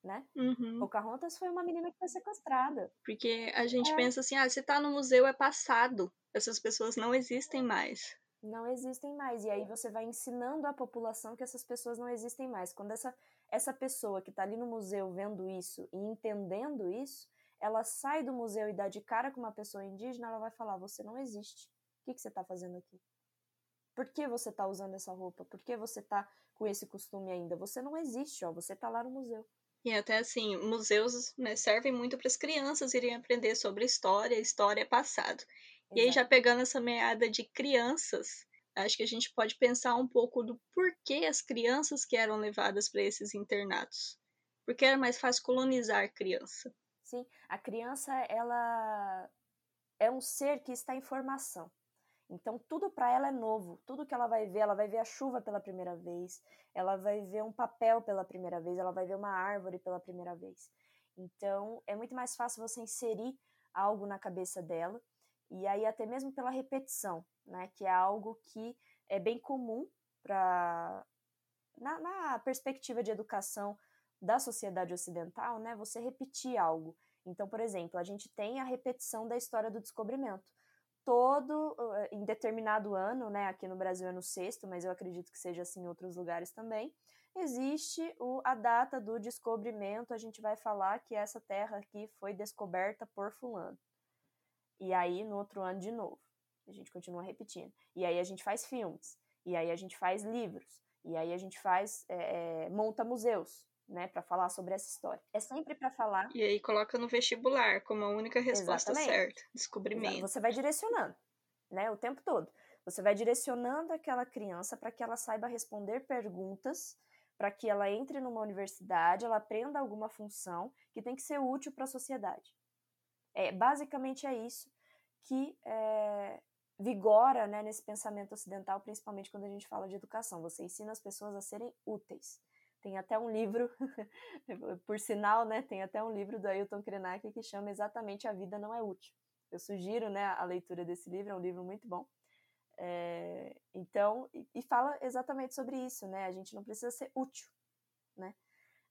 né? Uhum. Pocahontas foi uma menina que foi sequestrada. Porque a gente É. pensa assim, ah, se tá no museu é passado. Essas pessoas não existem mais. Não existem mais. E aí você vai ensinando a população que essas pessoas não existem mais. Quando essa, essa pessoa que está ali no museu vendo isso e entendendo isso, ela sai do museu e dá de cara com uma pessoa indígena, ela vai falar: Você não existe. O que, que você está fazendo aqui? Por que você está usando essa roupa? Por que você está com esse costume ainda? Você não existe, ó. Você está lá no museu. E até assim, museus né, servem muito para as crianças irem aprender sobre história, história é passado. E aí, Exato. já pegando essa meada de crianças, acho que a gente pode pensar um pouco do porquê as crianças que eram levadas para esses internatos. Porque era mais fácil colonizar a criança. Sim, a criança, ela é um ser que está em formação. Então, tudo para ela é novo. Tudo que ela vai ver, ela vai ver a chuva pela primeira vez, ela vai ver um papel pela primeira vez, ela vai ver uma árvore pela primeira vez. Então, é muito mais fácil você inserir algo na cabeça dela, e aí até mesmo pela repetição, né? Que é algo que é bem comum para. Na, na perspectiva de educação da sociedade ocidental, né? Você repetir algo. Então, por exemplo, a gente tem a repetição da história do descobrimento todo em determinado ano, né? Aqui no Brasil é no sexto, mas eu acredito que seja assim em outros lugares também. Existe o, a data do descobrimento. A gente vai falar que essa terra aqui foi descoberta por fulano. E aí no outro ano de novo, a gente continua repetindo. E aí a gente faz filmes. E aí a gente faz livros. E aí a gente faz é, monta museus, né, para falar sobre essa história. É sempre para falar. E aí coloca no vestibular como a única resposta Exatamente. certa, descobrimento. Você vai direcionando, né, o tempo todo. Você vai direcionando aquela criança para que ela saiba responder perguntas, para que ela entre numa universidade, ela aprenda alguma função que tem que ser útil para a sociedade. É, basicamente é isso que é, vigora né, nesse pensamento ocidental, principalmente quando a gente fala de educação. Você ensina as pessoas a serem úteis. Tem até um livro, <laughs> por sinal, né, tem até um livro do Ailton Krenak que chama exatamente A Vida Não É Útil. Eu sugiro né, a leitura desse livro, é um livro muito bom. É, então, e, e, fala exatamente sobre isso, né? A gente não precisa ser útil, né?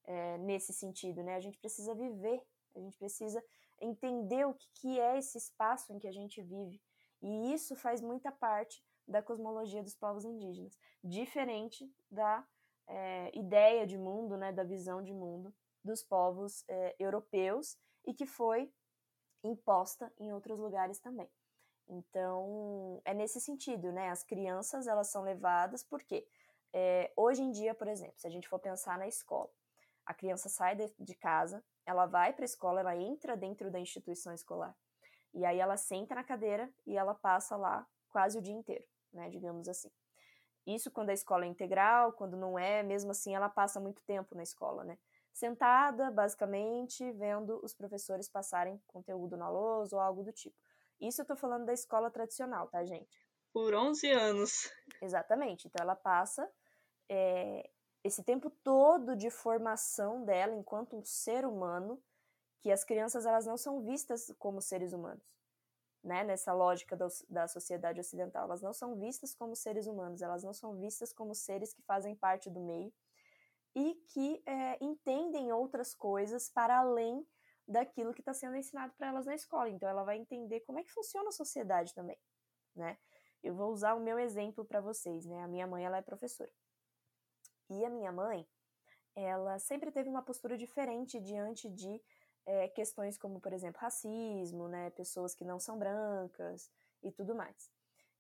É, nesse sentido, né? A gente precisa viver, a gente precisa entender o que, que é esse espaço em que a gente vive. E isso faz muita parte da cosmologia dos povos indígenas, diferente da é, ideia de mundo, né, da visão de mundo dos povos é, europeus e que foi imposta em outros lugares também. Então, é nesse sentido, né? As crianças, elas são levadas, porque é, hoje em dia, por exemplo, se a gente for pensar na escola, a criança sai de, de casa, ela vai para a escola, ela entra dentro da instituição escolar, e aí ela senta na cadeira e ela passa lá quase o dia inteiro, né? Digamos assim. Isso quando a escola é integral, quando não é, mesmo assim ela passa muito tempo na escola, né? Sentada, basicamente, vendo os professores passarem conteúdo na lousa ou algo do tipo. Isso eu tô falando da escola tradicional, tá, gente? Por 11 anos. Exatamente. Então ela passa é, esse tempo todo de formação dela enquanto um ser humano, que as crianças elas não são vistas como seres humanos, né? Nessa lógica da, da sociedade ocidental, elas não são vistas como seres humanos, elas não são vistas como seres que fazem parte do meio e que é, entendem outras coisas para além daquilo que está sendo ensinado para elas na escola. Então, ela vai entender como é que funciona a sociedade também. né? Eu vou usar o meu exemplo para vocês, né? A minha mãe, ela é professora. E a minha mãe, ela sempre teve uma postura diferente diante de é, questões como, por exemplo, racismo, né? Pessoas que não são brancas e tudo mais.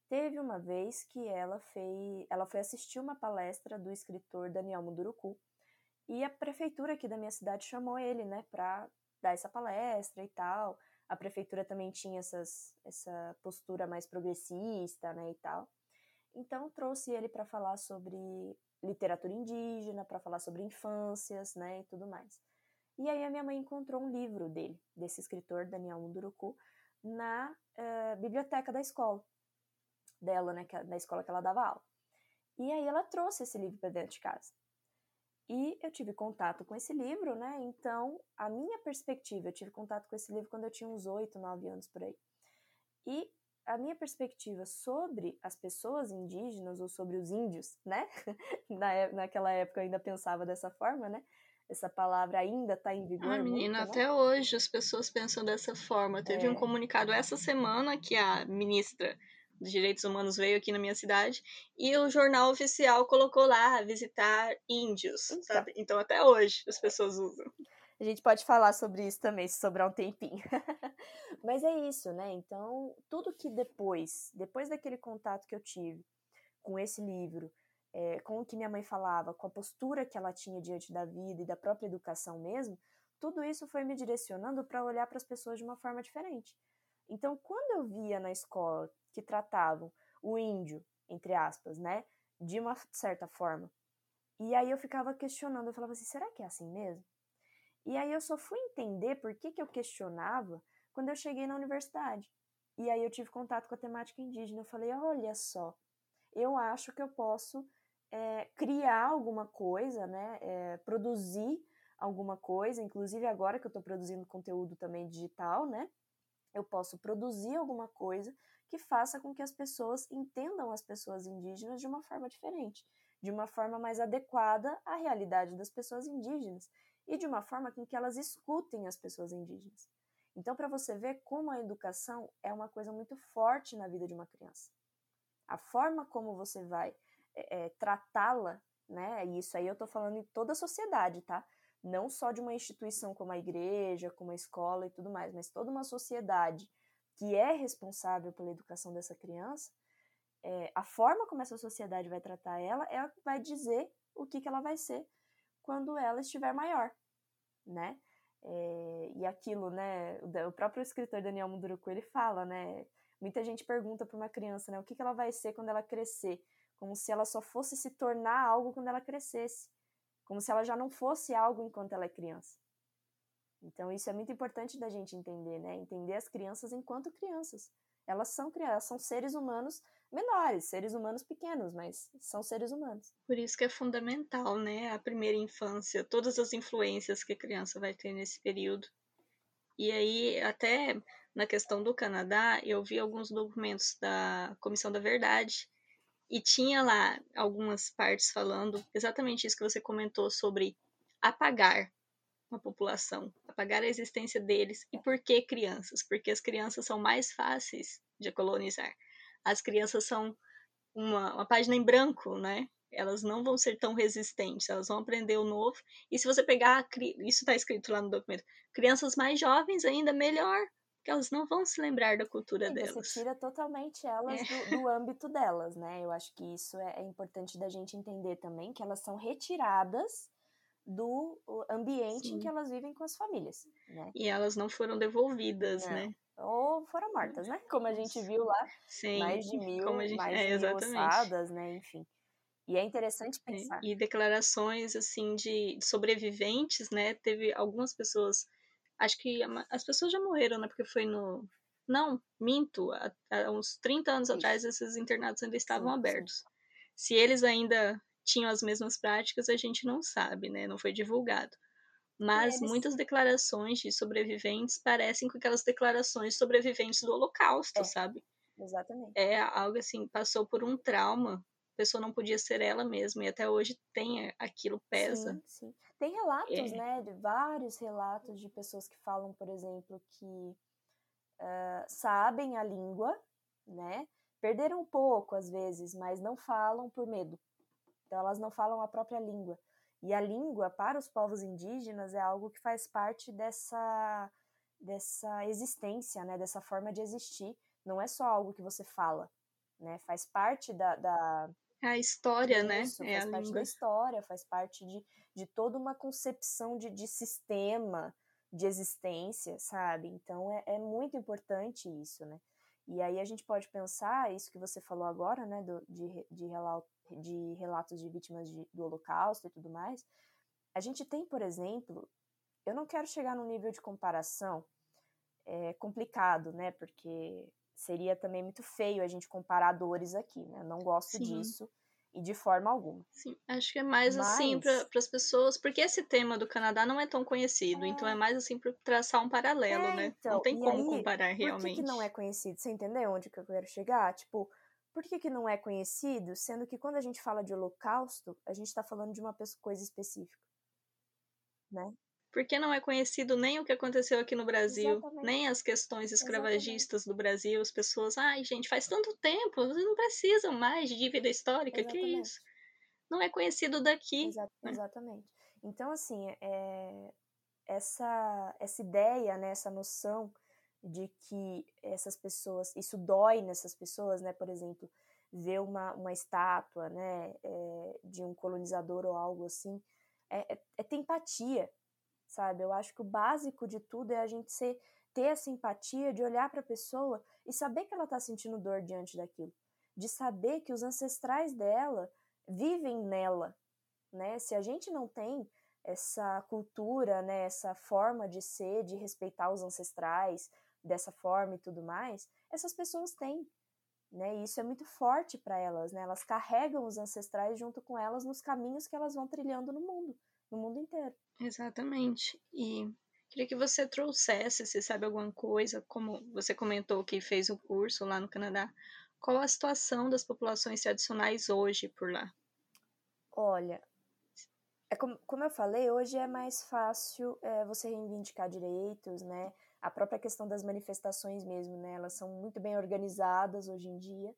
Teve uma vez que ela, fez, ela foi assistir uma palestra do escritor Daniel Munduruku e a prefeitura aqui da minha cidade chamou ele, né, para dar essa palestra e tal. A prefeitura também tinha essas, essa postura mais progressista, né, e tal. Então trouxe ele para falar sobre literatura indígena, para falar sobre infâncias, né, e tudo mais. E aí a minha mãe encontrou um livro dele, desse escritor Daniel Munduruku, na uh, biblioteca da escola dela, né, que, da escola que ela dava aula. E aí ela trouxe esse livro para dentro de casa. E eu tive contato com esse livro, né? Então, a minha perspectiva, eu tive contato com esse livro quando eu tinha uns 8, 9 anos por aí. E a minha perspectiva sobre as pessoas indígenas ou sobre os índios, né? <laughs> Na, é, naquela época eu ainda pensava dessa forma, né? Essa palavra ainda está em vigor. Ah, menina, muito, até hoje as pessoas pensam dessa forma. Teve é. um comunicado essa semana que a ministra dos Direitos Humanos veio aqui na minha cidade e o jornal oficial colocou lá visitar índios, então. sabe? Então até hoje as pessoas usam. A gente pode falar sobre isso também, se sobrar um tempinho. <laughs> Mas é isso, né? Então, tudo que depois, depois daquele contato que eu tive com esse livro, é, com o que minha mãe falava, com a postura que ela tinha diante da vida e da própria educação mesmo, tudo isso foi me direcionando para olhar para as pessoas de uma forma diferente. Então, quando eu via na escola que tratavam o índio, entre aspas, né, de uma certa forma, e aí eu ficava questionando, eu falava assim, será que é assim mesmo? E aí eu só fui entender por que, que eu questionava quando eu cheguei na universidade. E aí eu tive contato com a temática indígena. Eu falei, olha só, eu acho que eu posso é, criar alguma coisa, né, é, produzir alguma coisa, inclusive agora que eu estou produzindo conteúdo também digital, né, eu posso produzir alguma coisa que faça com que as pessoas entendam as pessoas indígenas de uma forma diferente, de uma forma mais adequada à realidade das pessoas indígenas e de uma forma com que elas escutem as pessoas indígenas. Então, para você ver como a educação é uma coisa muito forte na vida de uma criança. A forma como você vai é, é, tratá-la, né? E isso aí eu estou falando em toda a sociedade, tá? não só de uma instituição como a igreja, como a escola e tudo mais, mas toda uma sociedade que é responsável pela educação dessa criança, é, a forma como essa sociedade vai tratar ela é vai dizer o que, que ela vai ser quando ela estiver maior, né? É, e aquilo, né? O próprio escritor Daniel Munduruku ele fala, né? Muita gente pergunta para uma criança, né? O que, que ela vai ser quando ela crescer? Como se ela só fosse se tornar algo quando ela crescesse como se ela já não fosse algo enquanto ela é criança. Então isso é muito importante da gente entender, né? Entender as crianças enquanto crianças. Elas são crianças, são seres humanos menores, seres humanos pequenos, mas são seres humanos. Por isso que é fundamental, né? A primeira infância, todas as influências que a criança vai ter nesse período. E aí, até na questão do Canadá, eu vi alguns documentos da Comissão da Verdade e tinha lá algumas partes falando exatamente isso que você comentou sobre apagar uma população, apagar a existência deles. E por que crianças? Porque as crianças são mais fáceis de colonizar. As crianças são uma, uma página em branco, né? Elas não vão ser tão resistentes, elas vão aprender o novo. E se você pegar, isso está escrito lá no documento, crianças mais jovens ainda, melhor, que elas não vão se lembrar da cultura Sim, delas. Você tira totalmente elas é. do, do, âmbito delas, né? Eu acho que isso é, é, importante da gente entender também, que elas são retiradas do ambiente Sim. em que elas vivem com as famílias, né? E elas não foram devolvidas, não. né? Ou foram mortas, né? Como a gente viu lá, Sim, mais de mil, como a gente... mais é, de mil ossadas, né? Enfim. E é interessante é, pensar. E declarações, assim, de sobreviventes, né? Teve algumas pessoas Acho que as pessoas já morreram, né? Porque foi no. Não, minto. Há, há uns 30 anos atrás, esses internatos ainda estavam sim, abertos. Se eles ainda tinham as mesmas práticas, a gente não sabe, né? Não foi divulgado. Mas muitas declarações de sobreviventes parecem com aquelas declarações de sobreviventes do Holocausto, é, sabe? Exatamente. É algo assim, passou por um trauma pessoa não podia ser ela mesma, e até hoje tem aquilo pesa. Sim, sim. Tem relatos, é. né, de vários relatos de pessoas que falam, por exemplo, que uh, sabem a língua, né, perderam um pouco às vezes, mas não falam por medo. Então elas não falam a própria língua. E a língua para os povos indígenas é algo que faz parte dessa dessa existência, né, dessa forma de existir. Não é só algo que você fala, né? Faz parte da, da a história, né? Isso, é faz parte língua. da história, faz parte de, de toda uma concepção de, de sistema de existência, sabe? Então é, é muito importante isso, né? E aí a gente pode pensar, isso que você falou agora, né, do, de, de, relato, de relatos de vítimas de, do Holocausto e tudo mais. A gente tem, por exemplo, eu não quero chegar num nível de comparação é, complicado, né, porque seria também muito feio a gente comparar dores aqui, né? Eu não gosto Sim. disso e de forma alguma. Sim, acho que é mais Mas... assim para as pessoas, porque esse tema do Canadá não é tão conhecido, é... então é mais assim para traçar um paralelo, é, né? Então, não tem como aí, comparar realmente. Por que, que, não é conhecido? Você entendeu onde que eu quero chegar? Tipo, por que, que não é conhecido, sendo que quando a gente fala de holocausto, a gente está falando de uma coisa específica, né? Porque não é conhecido nem o que aconteceu aqui no Brasil, Exatamente. nem as questões escravagistas Exatamente. do Brasil. As pessoas, ai, gente, faz tanto tempo, vocês não precisam mais de dívida histórica, Exatamente. que isso? Não é conhecido daqui. Né? Exatamente. Então, assim, é, essa, essa ideia, né, essa noção de que essas pessoas, isso dói nessas pessoas, né, por exemplo, ver uma, uma estátua, né, é, de um colonizador ou algo assim, é, é, é ter empatia, sabe? Eu acho que o básico de tudo é a gente ser, ter a simpatia de olhar para a pessoa e saber que ela está sentindo dor diante daquilo, de saber que os ancestrais dela vivem nela, né? Se a gente não tem essa cultura, né, essa forma de ser, de respeitar os ancestrais dessa forma e tudo mais, essas pessoas têm, né? E isso é muito forte para elas, né? Elas carregam os ancestrais junto com elas nos caminhos que elas vão trilhando no mundo, no mundo inteiro. Exatamente. E queria que você trouxesse, se sabe alguma coisa, como você comentou que fez o curso lá no Canadá, qual a situação das populações tradicionais hoje por lá? Olha, é como, como eu falei, hoje é mais fácil é, você reivindicar direitos, né? A própria questão das manifestações mesmo, né? Elas são muito bem organizadas hoje em dia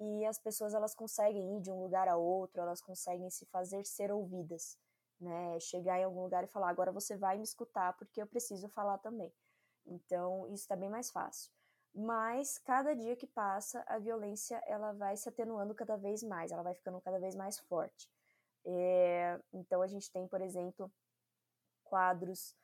e as pessoas elas conseguem ir de um lugar a outro, elas conseguem se fazer ser ouvidas né? Chegar em algum lugar e falar, agora você vai me escutar porque eu preciso falar também. Então, isso está bem mais fácil. Mas cada dia que passa, a violência ela vai se atenuando cada vez mais, ela vai ficando cada vez mais forte. É, então, a gente tem, por exemplo, quadros,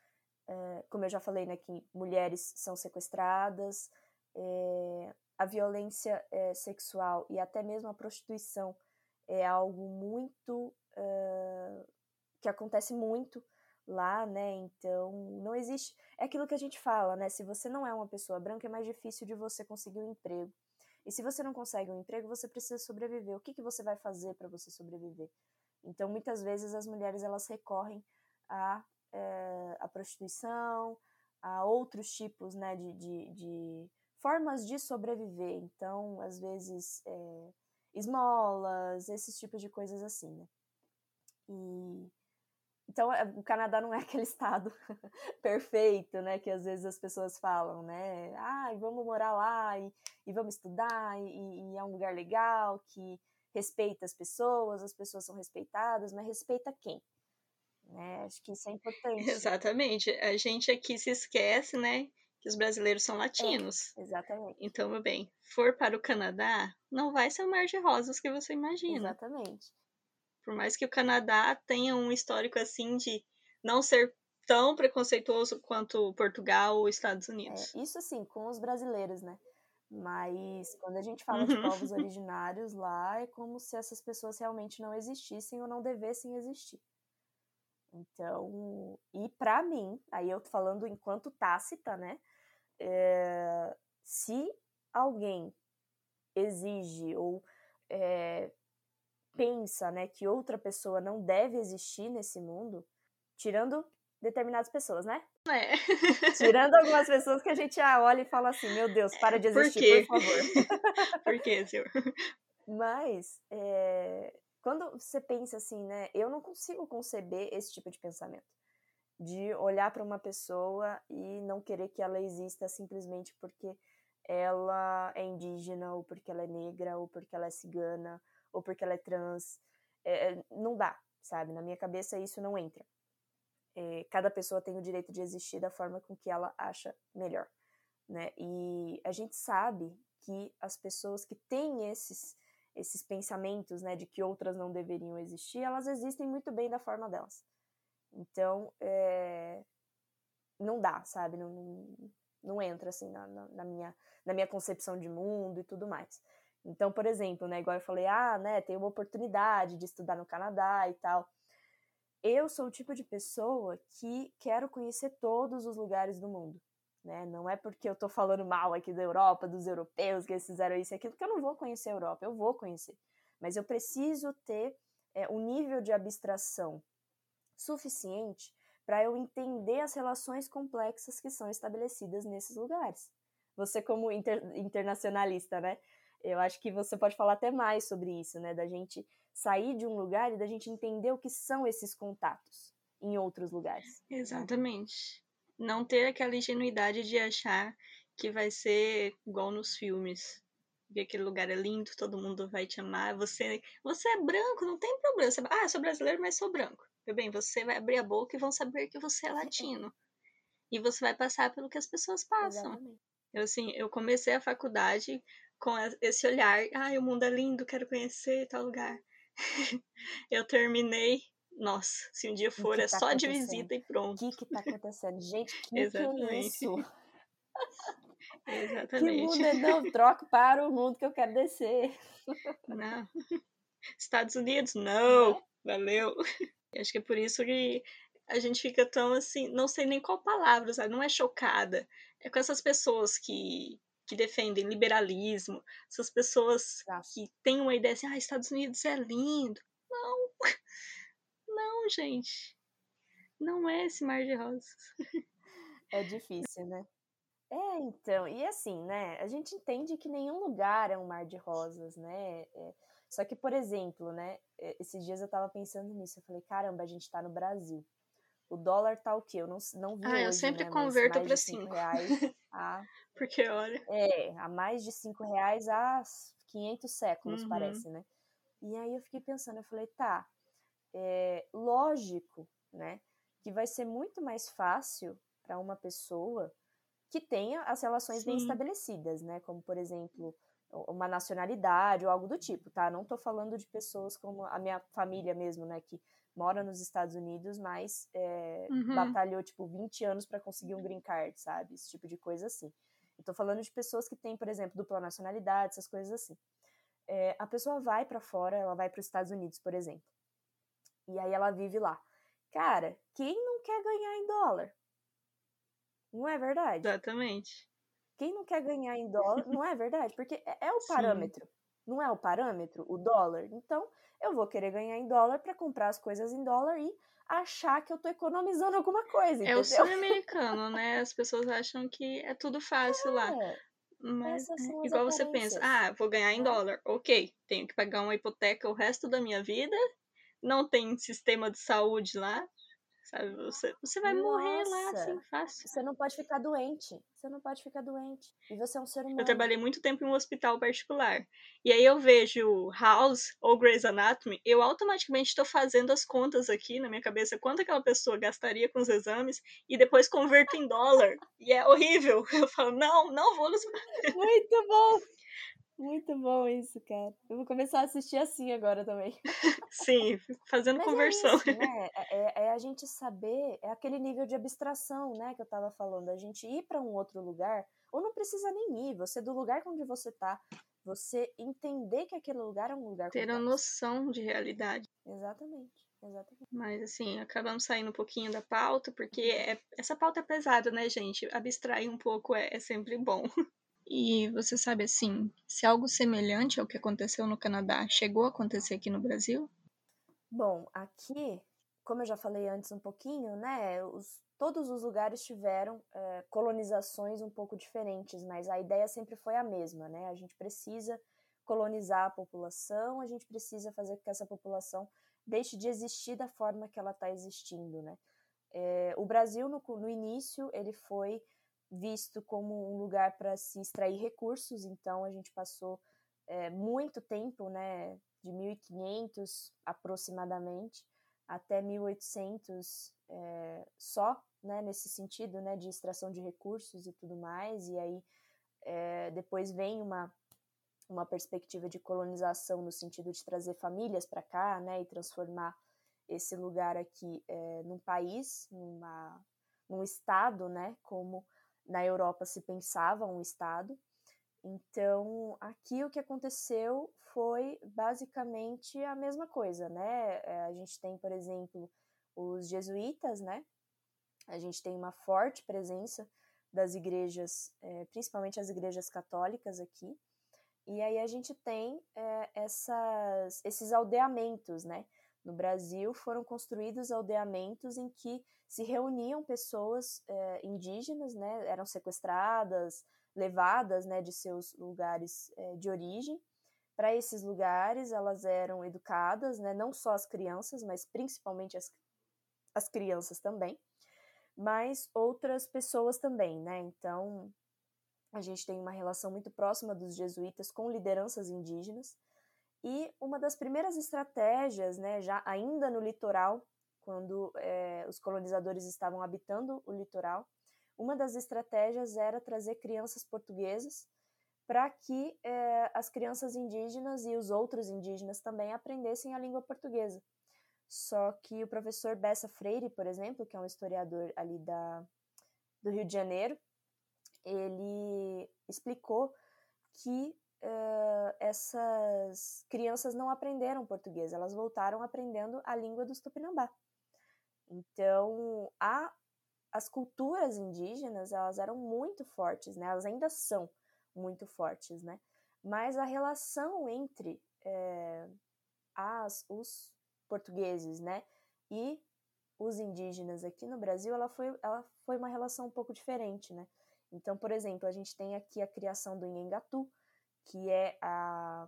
é, como eu já falei, né, que mulheres são sequestradas, é, a violência sexual e até mesmo a prostituição é algo muito que acontece muito lá, né? Então, não existe. É aquilo que a gente fala, né? Se você não é uma pessoa branca, é mais difícil de você conseguir um emprego. E se você não consegue um emprego, você precisa sobreviver. O que, que você vai fazer para você sobreviver? Então, muitas vezes as mulheres elas recorrem à, é, à prostituição, a outros tipos, né, de, de, de, formas de sobreviver. Então, às vezes, é, esmolas, esses tipos de coisas assim, né? E então, é, o Canadá não é aquele <laughs> estado perfeito, né? Que às vezes as pessoas falam, né? Ah, vamos morar lá e, e vamos estudar e, e, é um lugar legal que respeita as pessoas, as pessoas são respeitadas, mas respeita quem? Né? Acho que isso é <laughs> importante. Exatamente. A gente aqui se esquece, né? Que os brasileiros são latinos. É, exatamente. Então, meu bem, for para o Canadá, não vai ser o mar de rosas que você imagina. Exatamente. Por mais que o Canadá tenha um histórico assim de não ser tão preconceituoso quanto Portugal ou Estados Unidos. É, isso sim, com os brasileiros, né? Mas quando a gente fala uhum. de povos <laughs> originários lá, é como se essas pessoas realmente não existissem ou não devessem existir. Então, e para mim, aí eu tô falando enquanto tácita, né? É, se alguém exige ou é, pensa, né, que outra pessoa não deve existir nesse mundo, tirando determinadas pessoas, né? É. Tirando algumas pessoas que a gente já olha e fala assim, meu Deus, para de existir, por, por favor. <laughs> por quê, senhor? Mas, é, quando você pensa assim, né, eu não consigo conceber esse tipo de pensamento. De olhar para uma pessoa e não querer que ela exista simplesmente porque ela é indígena, ou porque ela é negra, ou porque ela é cigana, ou porque ela é trans. É, é não dá, sabe? Na minha cabeça isso não entra. É, cada pessoa tem o direito de existir da forma com que ela acha melhor, né? E a gente sabe que as pessoas que têm esses esses pensamentos, né, de que outras não deveriam existir, elas existem muito bem da forma delas. Então, é, não dá, sabe? Não, não, não entra assim na, na, na, minha, na minha concepção de mundo e tudo mais. Então, por exemplo, né, igual eu falei, ah, né, tem uma oportunidade de estudar no Canadá e tal. Eu sou o tipo de pessoa que quero conhecer todos os lugares do mundo. Né? Não é porque eu estou falando mal aqui da Europa, dos europeus, que eles fizeram isso e aquilo, que eu não vou conhecer a Europa, eu vou conhecer. Mas eu preciso ter é, um nível de abstração suficiente para eu entender as relações complexas que são estabelecidas nesses lugares. Você, como inter, internacionalista, né? Eu acho que você pode falar até mais sobre isso, né? Da gente sair de um lugar e da gente entender o que são esses contatos em outros lugares. Exatamente. Não ter aquela ingenuidade de achar que vai ser igual nos filmes. Que aquele lugar é lindo, todo mundo vai te amar. Você, você é branco, não tem problema. Você, ah, sou brasileiro, mas sou branco. Bem, você vai abrir a boca e vão saber que você é latino. E você vai passar pelo que as pessoas passam. Exatamente. Eu, assim, eu comecei a faculdade com esse olhar, ah, o mundo é lindo, quero conhecer tal lugar. <laughs> eu terminei, nossa, se um dia for, é tá só de visita e pronto. O que que tá acontecendo? Gente, <laughs> <laughs> que, Exatamente. que é isso? Exatamente. Que mundo é não? Troco para o mundo que eu quero descer. Não. Estados Unidos? Não. É? Valeu. Acho que é por isso que a gente fica tão assim, não sei nem qual palavra, sabe? Não é chocada. É com essas pessoas que, que defendem liberalismo, essas pessoas que têm uma ideia assim, ah, Estados Unidos é lindo. Não, <laughs> não, gente. Não é esse mar de rosas. É difícil, né? É, então, e assim, né? A gente entende que nenhum lugar é um mar de rosas, né? É, só que, por exemplo, né? Esses dias eu tava pensando nisso. Eu falei, caramba, a gente tá no Brasil. O dólar tá o quê? Eu não, não vi. Ah, hoje, eu sempre né, converto para cinco. Reais <laughs> a, Porque olha. É, a mais de cinco reais há 500 séculos, uhum. parece, né? E aí eu fiquei pensando, eu falei, tá, é lógico, né? Que vai ser muito mais fácil para uma pessoa que tenha as relações Sim. bem estabelecidas, né? Como, por exemplo, uma nacionalidade ou algo do tipo, tá? Não tô falando de pessoas como a minha família mesmo, né? Que mora nos Estados Unidos, mas é, uhum. batalhou, tipo, 20 anos para conseguir um green card, sabe? Esse tipo de coisa assim. Eu tô falando de pessoas que têm, por exemplo, dupla nacionalidade, essas coisas assim. É, a pessoa vai para fora, ela vai para os Estados Unidos, por exemplo. E aí ela vive lá. Cara, quem não quer ganhar em dólar? Não é verdade? Exatamente. Quem não quer ganhar em dólar, não é verdade? Porque é, é o parâmetro. Sim. Não é o parâmetro, o dólar. Então, eu vou querer ganhar em dólar para comprar as coisas em dólar e achar que eu tô economizando alguma coisa. É entendeu? o sonho americano, né? As pessoas acham que é tudo fácil é. lá. Mas, igual você pensa, ah, vou ganhar em é. dólar. Ok, tenho que pagar uma hipoteca o resto da minha vida. Não tem sistema de saúde lá sabe? Você, você vai Nossa, morrer lá, assim, fácil. Você não pode ficar doente. Você não pode ficar doente. E você é um ser humano. Eu trabalhei muito tempo em um hospital particular. E aí eu vejo House ou Grey's Anatomy, eu automaticamente estou fazendo as contas aqui na minha cabeça, quanto aquela pessoa gastaria com os exames, e depois converto em dólar. E é horrível. <laughs> Eu falo, não, não vou nos... Muito bom! Muito bom isso, cara. Eu vou começar a assistir assim agora também. <laughs> Sim, fazendo Mas é conversão. É, isso, né? É, é, é, a gente saber, é aquele nível de abstração, né, que eu tava falando. A gente ir para um outro lugar, ou não precisa nem ir, você do lugar onde você tá, você entender que aquele lugar é um lugar Ter a noção de realidade. Exatamente. Exatamente. Mas assim, acabamos saindo um pouquinho da pauta, porque é, essa pauta é pesada, né, gente? Abstrair um pouco é, é sempre bom. <laughs> E você sabe assim, se algo semelhante ao que aconteceu no Canadá chegou a acontecer aqui no Brasil? Bom, aqui, como eu já falei antes um pouquinho, né, os, todos os lugares tiveram é, colonizações um pouco diferentes, mas a ideia sempre foi a mesma, né? A gente precisa colonizar a população, a gente precisa fazer com que essa população deixe de existir da forma que ela está existindo, né? É, o Brasil, no, no início, ele foi visto como um lugar para se extrair recursos, então a gente passou é, muito tempo, né, de 1500 aproximadamente até 1800 é, só, né, nesse sentido, né, de extração de recursos e tudo mais, e aí é, depois vem uma uma perspectiva de colonização no sentido de trazer famílias para cá, né, e transformar esse lugar aqui é, num país, numa, num estado, né, como na Europa se pensava um estado. Então, aqui o que aconteceu foi basicamente a mesma coisa, né? É, a gente tem, por exemplo, os jesuítas, né? A gente tem uma forte presença das igrejas, é, principalmente as igrejas católicas aqui. E aí a gente tem é, essas, esses aldeamentos, né? No Brasil foram construídos aldeamentos em que se reuniam pessoas é, indígenas, né? Eram sequestradas, levadas, né, de seus lugares é, de origem para esses lugares. Elas eram educadas, né? Não só as crianças, mas principalmente as, as crianças também, mas outras pessoas também, né? Então a gente tem uma relação muito próxima dos jesuítas com lideranças indígenas. E uma das primeiras estratégias, né, já ainda no litoral, quando é, os colonizadores estavam habitando o litoral, uma das estratégias era trazer crianças portuguesas para que é, as crianças indígenas e os outros indígenas também aprendessem a língua portuguesa. Só que o professor Bessa Freire, por exemplo, que é um historiador ali da, do Rio de Janeiro, ele explicou que uh, essas crianças não aprenderam português, elas voltaram aprendendo a língua dos Tupinambá. Então, a, as culturas indígenas, elas eram muito fortes, né? Elas ainda são muito fortes, né? Mas a relação entre é, as, os portugueses, né? E os indígenas aqui no Brasil, ela foi, ela foi uma relação um pouco diferente, né? Então, por exemplo, a gente tem aqui a criação do Nhengatu, que é a,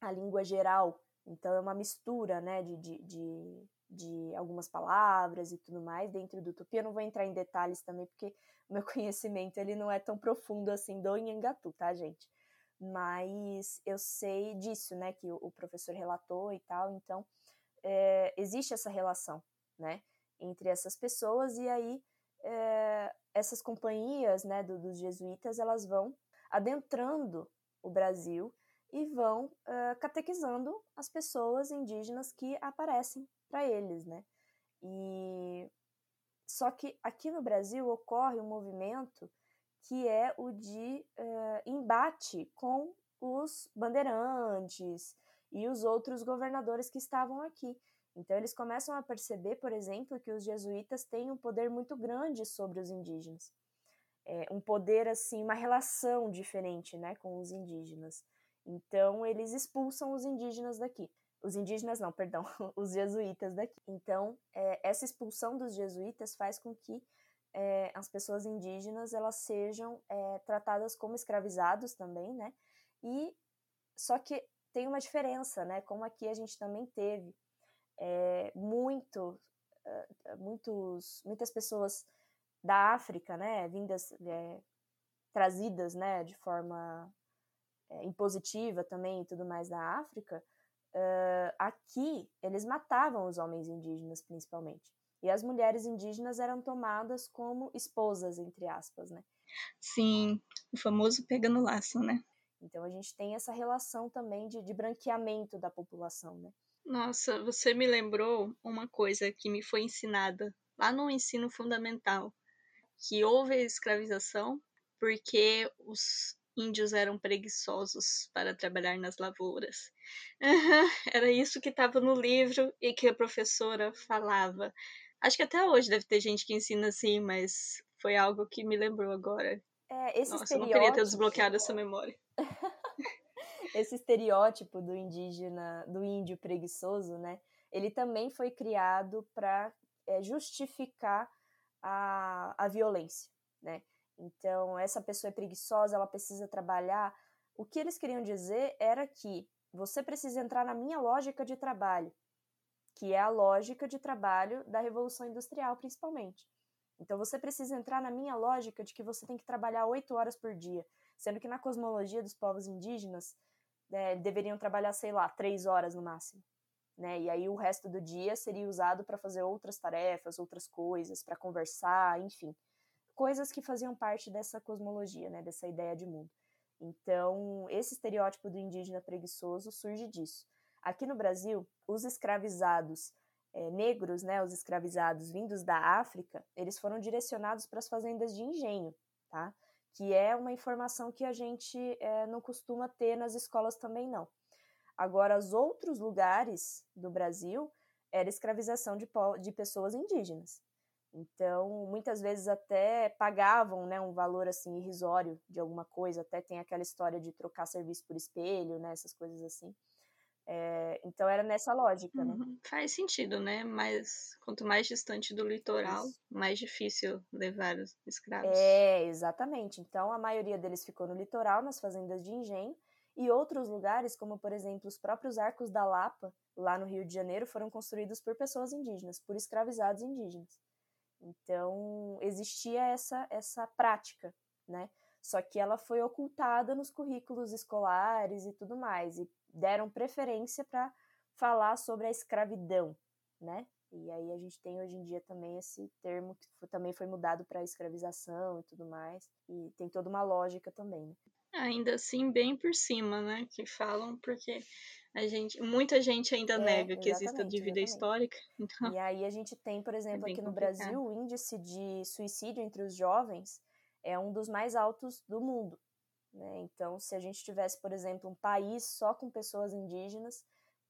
a língua geral, então é uma mistura né, de, de, de, de algumas palavras e tudo mais dentro do tupi. Eu não vou entrar em detalhes também, porque o meu <laughs> conhecimento ele não é tão profundo assim do Nhangatu, tá, gente? Mas eu sei disso, né, que o, professor relatou e tal, então é, existe essa relação, né, entre essas pessoas e aí é, essas companhias, né, do, dos jesuítas, elas vão adentrando o Brasil e vão uh, catequizando as pessoas indígenas que aparecem para eles, né? E só que aqui no Brasil ocorre um movimento que é o de uh, embate com os bandeirantes e os outros governadores que estavam aqui. Então eles começam a perceber, por exemplo, que os jesuítas têm um poder muito grande sobre os indígenas é, um poder assim, uma relação diferente, né, com os indígenas. Então eles expulsam os indígenas daqui. Os indígenas não, perdão, <laughs> os jesuítas daqui. Então é, essa expulsão dos jesuítas faz com que é, as pessoas indígenas elas sejam tratadas como escravizados também, né? E só que tem uma diferença, né? Como aqui a gente também teve muito, muitos, muitas pessoas da África, né, vindas, é, trazidas, né, de forma é, impositiva também e tudo mais da África, uh, aqui eles matavam os homens indígenas principalmente. E as mulheres indígenas eram tomadas como esposas, entre aspas, né? Sim, o famoso pegando laço, né? Então a gente tem essa relação também de, de branqueamento da população, né? Nossa, você me lembrou uma coisa que me foi ensinada lá no ensino fundamental que houve a escravização porque os índios eram preguiçosos para trabalhar nas lavouras. Uhum, <laughs> era isso que estava no livro e que a professora falava. Acho que até hoje deve ter gente que ensina assim, mas foi algo que me lembrou agora. É, esse Nossa, eu não queria ter desbloqueado essa memória. <laughs> esse estereótipo do indígena, do índio preguiçoso, né? Ele também foi criado para é, justificar a, violência, né? Então, essa pessoa é preguiçosa, ela precisa trabalhar. O que eles queriam dizer era que você precisa entrar na minha lógica de trabalho, que é a lógica de trabalho da Revolução Industrial, principalmente. Então você precisa entrar na minha lógica de que você tem que trabalhar oito horas por dia, sendo que na cosmologia dos povos indígenas é, deveriam trabalhar, sei lá, três horas no máximo. Né? E aí o resto do dia seria usado para fazer outras tarefas, outras coisas, para conversar, enfim, coisas que faziam parte dessa cosmologia, né? Dessa ideia de mundo. Então, esse estereótipo do indígena preguiçoso surge disso. Aqui no Brasil, os escravizados é, negros, né, os escravizados vindos da África, eles foram direcionados para as fazendas de engenho, tá? Que é uma informação que a gente é, não costuma ter nas escolas também, não. Agora, os outros lugares do Brasil era escravização de, de pessoas indígenas. Então, muitas vezes até pagavam né, um valor assim irrisório de alguma coisa, até tem aquela história de trocar serviço por espelho, né, essas coisas assim. É, então era nessa lógica, né? Uhum. Faz sentido, né? Mas quanto mais distante do litoral, Isso. mais difícil levar os escravos. É, exatamente. Então a maioria deles ficou no litoral, nas fazendas de engenho, e outros lugares, como por exemplo os próprios Arcos da Lapa, lá no Rio de Janeiro, foram construídos por pessoas indígenas, por escravizados indígenas. Então existia essa essa prática, né? Só que ela foi ocultada nos currículos escolares e tudo mais. E deram preferência para falar sobre a escravidão, né? E aí a gente tem hoje em dia também esse termo que também foi mudado para escravização e tudo mais, e tem toda uma lógica também. Né? Ainda assim, bem por cima, né? Que falam porque a gente, muita gente ainda é, nega que exista dívida exatamente. histórica. <laughs> Então e aí a gente tem, por é exemplo, é aqui no Brasil, o índice de suicídio entre os jovens é um dos mais altos do mundo. Né? Então, se a gente tivesse, por exemplo, um país só com pessoas indígenas,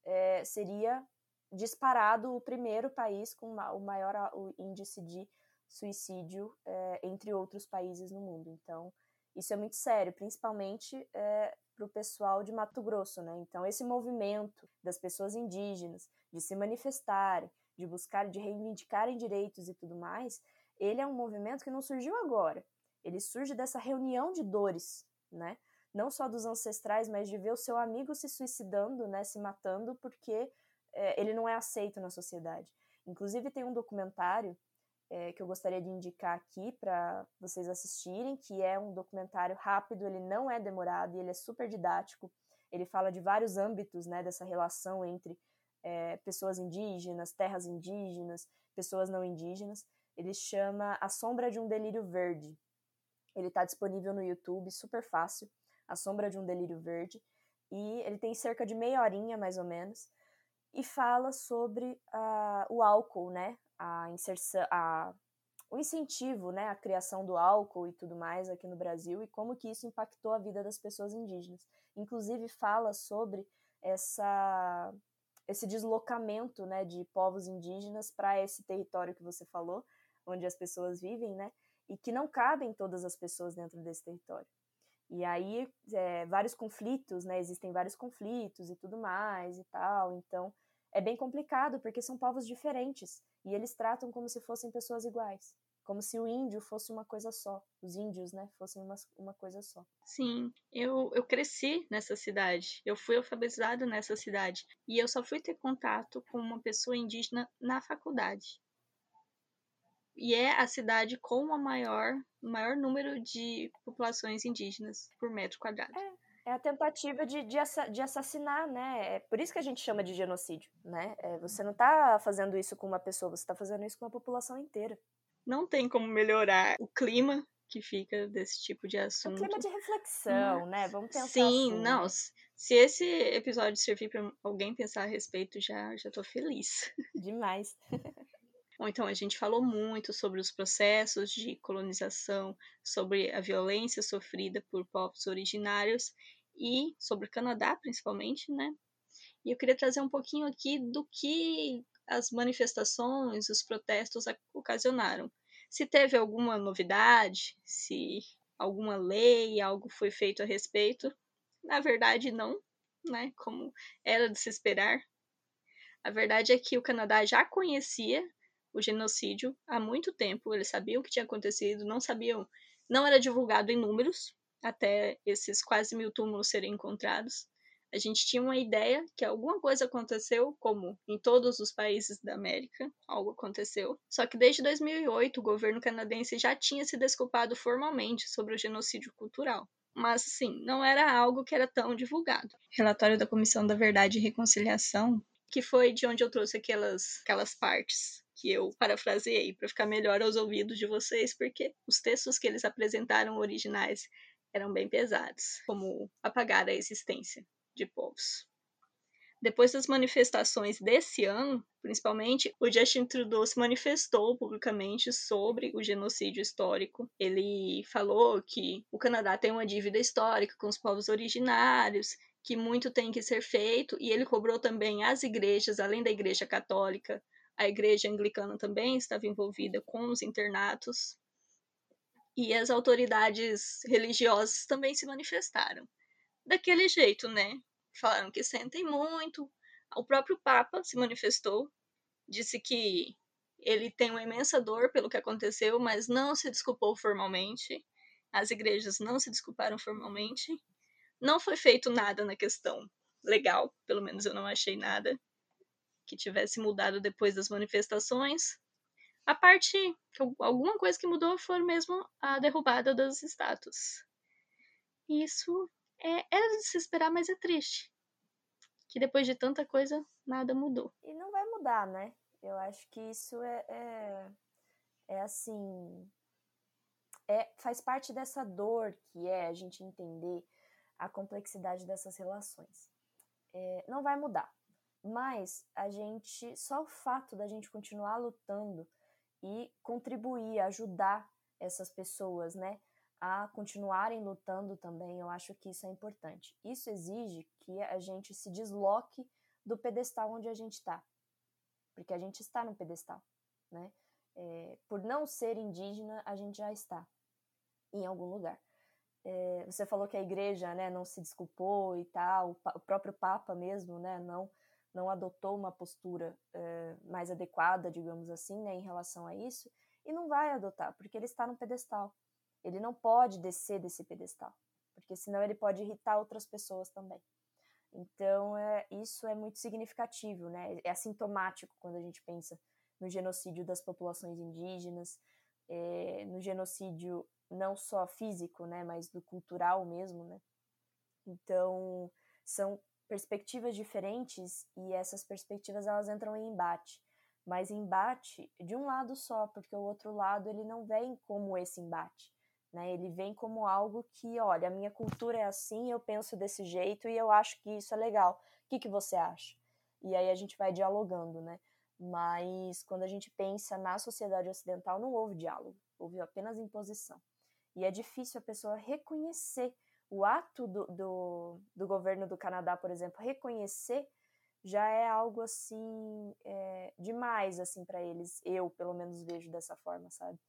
é, seria disparado o primeiro país com o maior o índice de suicídio é, entre outros países no mundo. Então, isso é muito sério, principalmente é, para o pessoal de Mato Grosso, né? Então, esse movimento das pessoas indígenas de se manifestarem, de buscar, de reivindicarem direitos e tudo mais, ele é um movimento que não surgiu agora. Ele surge dessa reunião de dores né? Não só dos ancestrais, mas de ver o seu amigo se suicidando, né? Se matando porque é, ele não é aceito na sociedade. Inclusive tem um documentário é, que eu gostaria de indicar aqui para vocês assistirem, que é um documentário rápido, ele não é demorado e ele é super didático. Ele fala de vários âmbitos, né? Dessa relação entre é, pessoas indígenas, terras indígenas, pessoas não indígenas. Ele chama A Sombra de um Delírio Verde. Ele está disponível no YouTube, super fácil, A Sombra de um Delírio Verde. E ele tem cerca de meia horinha, mais ou menos, e fala sobre uh, o álcool, né? A inserção, a, o incentivo, né? A criação do álcool e tudo mais aqui no Brasil e como que isso impactou a vida das pessoas indígenas. Inclusive fala sobre essa esse deslocamento, né, de povos indígenas para esse território que você falou, onde as pessoas vivem, né? e que não cabem todas as pessoas dentro desse território. E aí, é, vários conflitos, né? Existem vários conflitos e tudo mais e tal. Então, é bem complicado, porque são povos diferentes. E eles tratam como se fossem pessoas iguais. Como se o índio fosse uma coisa só. Os índios, né? Fossem uma, uma coisa só. Sim, eu, eu cresci nessa cidade. Eu fui alfabetizada nessa cidade. E eu só fui ter contato com uma pessoa indígena na faculdade e é a cidade com o maior, maior número de populações indígenas por metro quadrado. É, é a tentativa de, de, de, assassinar, né? É por isso que a gente chama de genocídio, né? É, você não está fazendo isso com uma pessoa, você está fazendo isso com uma população inteira. Não tem como melhorar o clima que fica desse tipo de assunto. O clima de reflexão, né? Vamos pensar Sim, assim, não. Né? Se esse episódio servir para alguém pensar a respeito, já já tô feliz. Demais. <laughs> Bom, então a gente falou muito sobre os processos de colonização, sobre a violência sofrida por povos originários e sobre o Canadá, principalmente, né? E eu queria trazer um pouquinho aqui do que as manifestações, os protestos ocasionaram. Se teve alguma novidade, se alguma lei, algo foi feito a respeito. Na verdade, não, né? Como era de se esperar. A verdade é que o Canadá já conhecia o genocídio há muito tempo. Eles sabiam o que tinha acontecido, não sabiam, não era divulgado em números até esses quase mil túmulos serem encontrados. A gente tinha uma ideia que alguma coisa aconteceu, como em todos os países da América, algo aconteceu. Só que desde 2008 o governo canadense já tinha se desculpado formalmente sobre o genocídio cultural. Mas, assim, não era algo que era tão divulgado. Relatório da Comissão da Verdade e Reconciliação, que foi de onde eu trouxe aquelas, aquelas partes que eu parafraseei para ficar melhor aos ouvidos de vocês, porque os textos que eles apresentaram originais eram bem pesados, como apagar a existência de povos. Depois das manifestações desse ano, principalmente, o Justin Trudeau se manifestou publicamente sobre o genocídio histórico. Ele falou que o Canadá tem uma dívida histórica com os povos originários, que muito tem que ser feito, e ele cobrou também as igrejas, além da Igreja Católica, a Igreja Anglicana também estava envolvida com os internatos. E as autoridades religiosas também se manifestaram daquele jeito, né? Falaram que sentem muito. O próprio Papa se manifestou, disse que ele tem uma imensa dor pelo que aconteceu, mas não se desculpou formalmente. As igrejas não se desculparam formalmente. Não foi feito nada na questão legal, pelo menos eu não achei nada que tivesse mudado depois das manifestações. A parte, alguma coisa que mudou foi mesmo a derrubada das estátuas. Isso é, era de se esperar, mas é triste. Que depois de tanta coisa, nada mudou. E não vai mudar, né? Eu acho que isso é, é, é assim. É, faz parte dessa dor que é a gente entender a complexidade dessas relações. É, não vai mudar, mas a gente, só o fato da gente continuar lutando e contribuir, ajudar essas pessoas, né, a continuarem lutando também, eu acho que isso é importante. Isso exige que a gente se desloque do pedestal onde a gente está, porque a gente está no pedestal, né? É, por não ser indígena, a gente já está em algum lugar. É, você falou que a igreja, né, não se desculpou e tal, o, próprio Papa mesmo, né, não não adotou uma postura é, mais adequada, digamos assim, né, em relação a isso, e não vai adotar, porque ele está no pedestal. Ele não pode descer desse pedestal, porque senão ele pode irritar outras pessoas também. Então, é, isso é muito significativo, né? É assintomático quando a gente pensa no genocídio das populações indígenas, é, no genocídio não só físico, né, mas do cultural mesmo, né? Então, são perspectivas diferentes e essas perspectivas elas entram em embate, mas embate de um lado só, porque o outro lado ele não vem como esse embate. Né? Ele vem como algo que, olha, a minha cultura é assim, eu penso desse jeito e eu acho que isso é legal. O que, que você acha? E aí a gente vai dialogando, né? Mas quando a gente pensa na sociedade ocidental, não houve diálogo, houve apenas imposição. E é difícil a pessoa reconhecer o ato do, do, do governo do Canadá, por exemplo, reconhecer já é algo assim é, demais assim para eles. Eu, pelo menos, vejo dessa forma, sabe?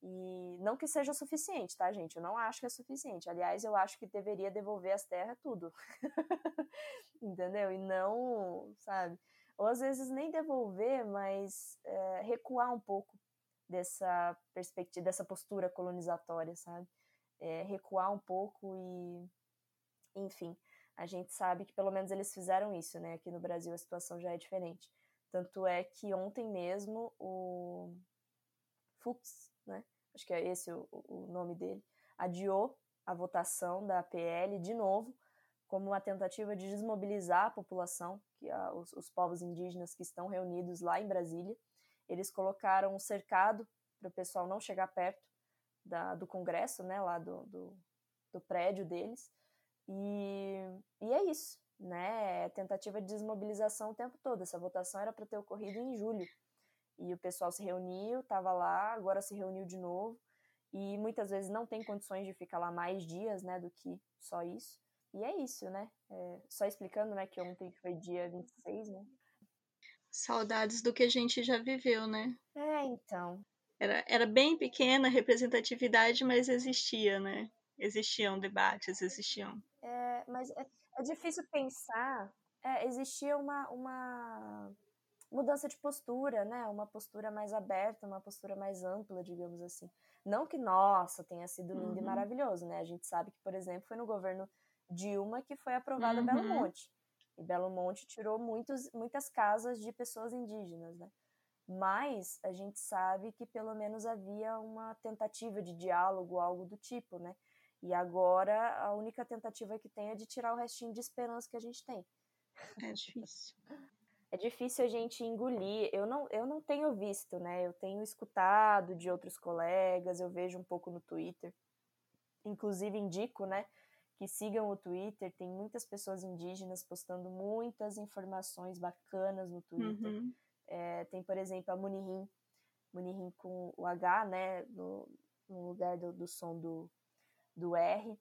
E não que seja suficiente, tá, gente? Eu não acho que é suficiente. Aliás, eu acho que deveria devolver as terras tudo. <laughs> Entendeu? E não, sabe? Ou às vezes nem devolver, mas é, recuar um pouco dessa perspectiva, dessa postura colonizatória, sabe? É, recuar um pouco e, enfim, a gente sabe que pelo menos eles fizeram isso, né? Aqui no Brasil a situação já é diferente. Tanto é que ontem mesmo o Fux, né? Acho que é esse o, o nome dele, adiou a votação da PL de novo, como uma tentativa de desmobilizar a população, que a, os, os, povos indígenas que estão reunidos lá em Brasília. Eles colocaram um cercado para o pessoal não chegar perto da, do Congresso, né, lá do, do, do prédio deles. E, e é isso, né? É tentativa de desmobilização o tempo todo. Essa votação era para ter ocorrido em julho. E o pessoal se reuniu, estava lá, agora se reuniu de novo. E muitas vezes não tem condições de ficar lá mais dias, né, do que só isso. E é isso, né? É, só explicando, né, que ontem foi dia 26, né? Saudades do que a gente já viveu, né? É, então. Era, era bem pequena a representatividade, mas existia, né? Existiam debates, existiam. É, mas é, é difícil pensar. É, existia uma, uma mudança de postura, né? Uma postura mais aberta, uma postura mais ampla, digamos assim. Não que, nossa, tenha sido lindo uhum. e maravilhoso, né? A gente sabe que, por exemplo, foi no governo de uma que foi aprovada uhum. Belo Monte. E Belo Monte tirou muitos, muitas casas de pessoas indígenas, né? Mas a gente sabe que pelo menos havia uma tentativa de diálogo, algo do tipo, né? E agora a única tentativa que tem é de tirar o restinho de esperança que a gente tem. É difícil. É difícil a gente engolir. Eu não, eu não tenho visto, né? Eu tenho escutado de outros colegas, eu vejo um pouco no Twitter. Inclusive indico, né? Que sigam o Twitter. Tem muitas pessoas indígenas postando muitas informações bacanas no Twitter. Uhum. É, tem, por exemplo, a Munirim. Munirim com o H, né? No, no lugar do, do som do, do R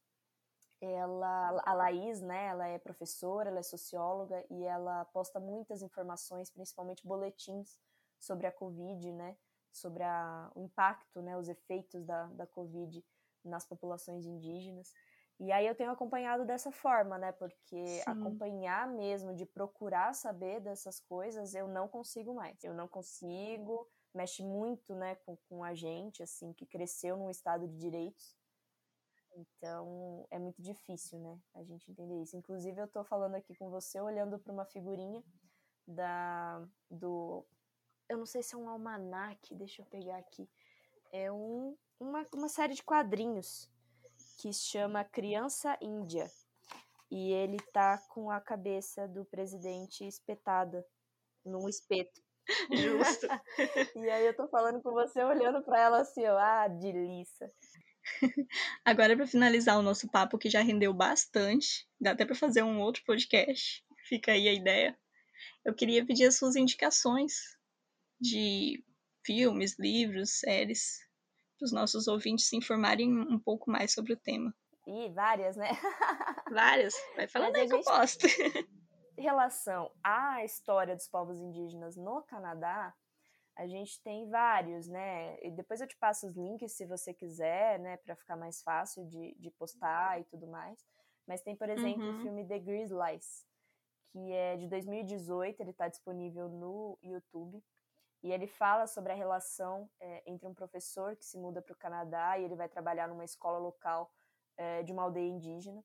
ela, a Laís, né, ela é professora, ela é socióloga e ela posta muitas informações, principalmente boletins sobre a Covid, né, sobre a, o impacto, né, os efeitos da, da Covid nas populações indígenas. E aí eu tenho acompanhado dessa forma, né, porque Sim. acompanhar mesmo, de procurar saber dessas coisas, eu não consigo mais. Eu não consigo, mexe muito, né, com, com a gente, assim, que cresceu num estado de direitos então é muito difícil, né, a gente entender isso. Inclusive eu estou falando aqui com você olhando para uma figurinha da do eu não sei se é um almanaque, deixa eu pegar aqui. É um, uma, uma série de quadrinhos que chama Criança Índia. E ele tá com a cabeça do presidente espetada num espeto. Justo. <laughs> e aí eu tô falando com você olhando para ela assim, ó, ah, delícia. <laughs> Agora, para finalizar o nosso papo, que já rendeu bastante, dá até para fazer um outro podcast, fica aí a ideia. Eu queria pedir as suas indicações de filmes, livros, séries, para os nossos ouvintes se informarem um pouco mais sobre o tema. Ih, várias, né? <laughs> várias. Vai falando aí que eu posto. Em relação à história dos povos indígenas no Canadá, a gente tem vários, né? E depois eu te passo os links se você quiser, né? Para ficar mais fácil de, de postar e tudo mais. Mas tem, por exemplo, uhum. o filme The Grizzlies, que é de 2018, ele está disponível no YouTube. E ele fala sobre a relação é, entre um professor que se muda para o Canadá e ele vai trabalhar numa escola local é, de uma aldeia indígena.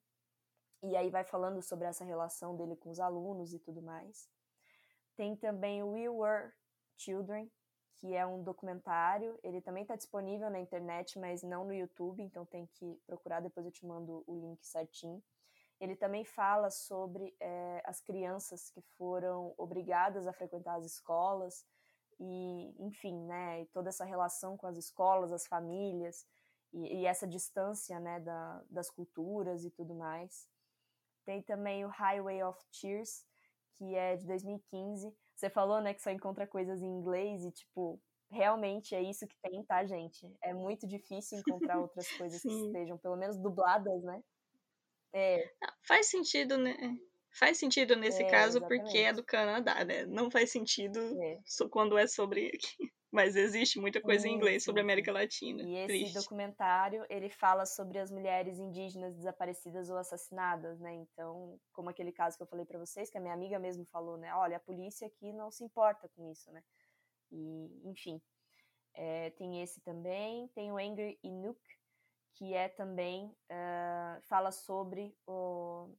E aí vai falando sobre essa relação dele com os alunos e tudo mais. Tem também We Were Children, que é um documentário. Ele também está disponível na internet, mas não no YouTube, então tem que procurar. Depois eu te mando o link certinho. Ele também fala sobre é, as crianças que foram obrigadas a frequentar as escolas e, enfim, né, toda essa relação com as escolas, as famílias e, e essa distância, né, da, das culturas e tudo mais. Tem também o Highway of Tears, que é de 2015, você falou, né, que só encontra coisas em inglês e, tipo, realmente é isso que tem, tá, gente? É muito difícil encontrar <laughs> outras coisas que estejam, pelo menos, dubladas, né? É. Faz sentido, né? Faz sentido nesse é, caso exatamente. porque é do Canadá, né? Não faz sentido é. quando é sobre <laughs> mas existe muita coisa sim, em inglês sim, sobre a América Latina. E esse Triste. documentário, ele fala sobre as mulheres indígenas desaparecidas ou assassinadas, né? Então, como aquele caso que eu falei para vocês, que a minha amiga mesmo falou, né? Olha, a polícia aqui não se importa com isso, né? E, enfim, é, tem esse também. Tem o Angry Inuk, que é também, uh, fala sobre o,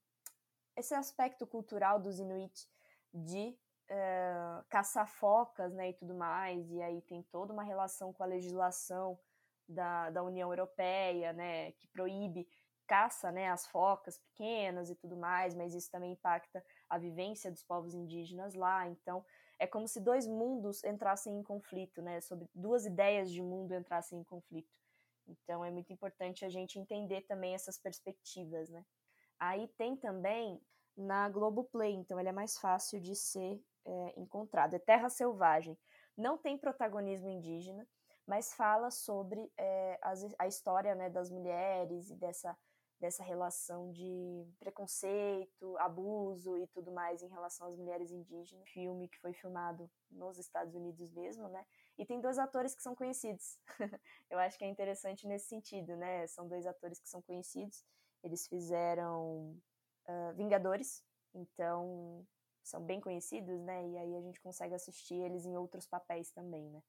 esse aspecto cultural dos Inuit de uh, caçar focas né, e tudo mais, e aí tem toda uma relação com a legislação da, da União Europeia, né, que proíbe caça né, as focas pequenas e tudo mais, mas isso também impacta a vivência dos povos indígenas lá, então é como se dois mundos entrassem em conflito, né, sobre duas ideias de mundo entrassem em conflito. Então é muito importante a gente entender também essas perspectivas, né? Aí tem também na Globoplay, então ele é mais fácil de ser é, encontrado. É Terra Selvagem. Não tem protagonismo indígena, mas fala sobre é, as, a história né, das mulheres e dessa, dessa relação de preconceito, abuso e tudo mais em relação às mulheres indígenas. Filme que foi filmado nos Estados Unidos mesmo, né? E tem dois atores que são conhecidos. <laughs> Eu acho que é interessante nesse sentido, né? São dois atores que são conhecidos. Eles fizeram uh, Vingadores, então são bem conhecidos, né? E aí a gente consegue assistir eles em outros papéis também, né?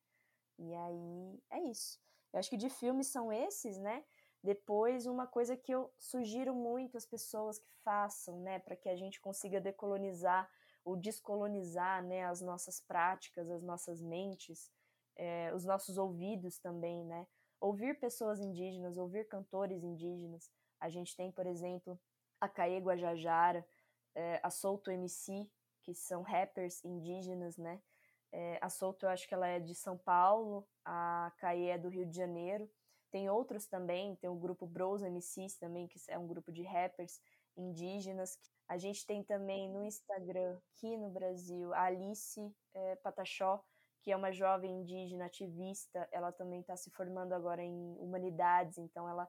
E aí é isso. Eu acho que de filmes são esses, né? Depois, uma coisa que eu sugiro muito às pessoas que façam, né, para que a gente consiga decolonizar ou descolonizar, né, as nossas práticas, as nossas mentes, é, os nossos ouvidos também, né? Ouvir pessoas indígenas, ouvir cantores indígenas. A gente tem, por exemplo, a Caê Guajajara, é, a Solto MC, que são rappers indígenas, né? É, a Solto, eu acho que ela é de São Paulo, a Caê é do Rio de Janeiro. Tem outros também, tem o grupo Bros MCs também, que é um grupo de rappers indígenas. A gente tem também no Instagram, aqui no Brasil, a Alice é, Patachó, que é uma jovem indígena ativista. Ela também está se formando agora em humanidades, então ela,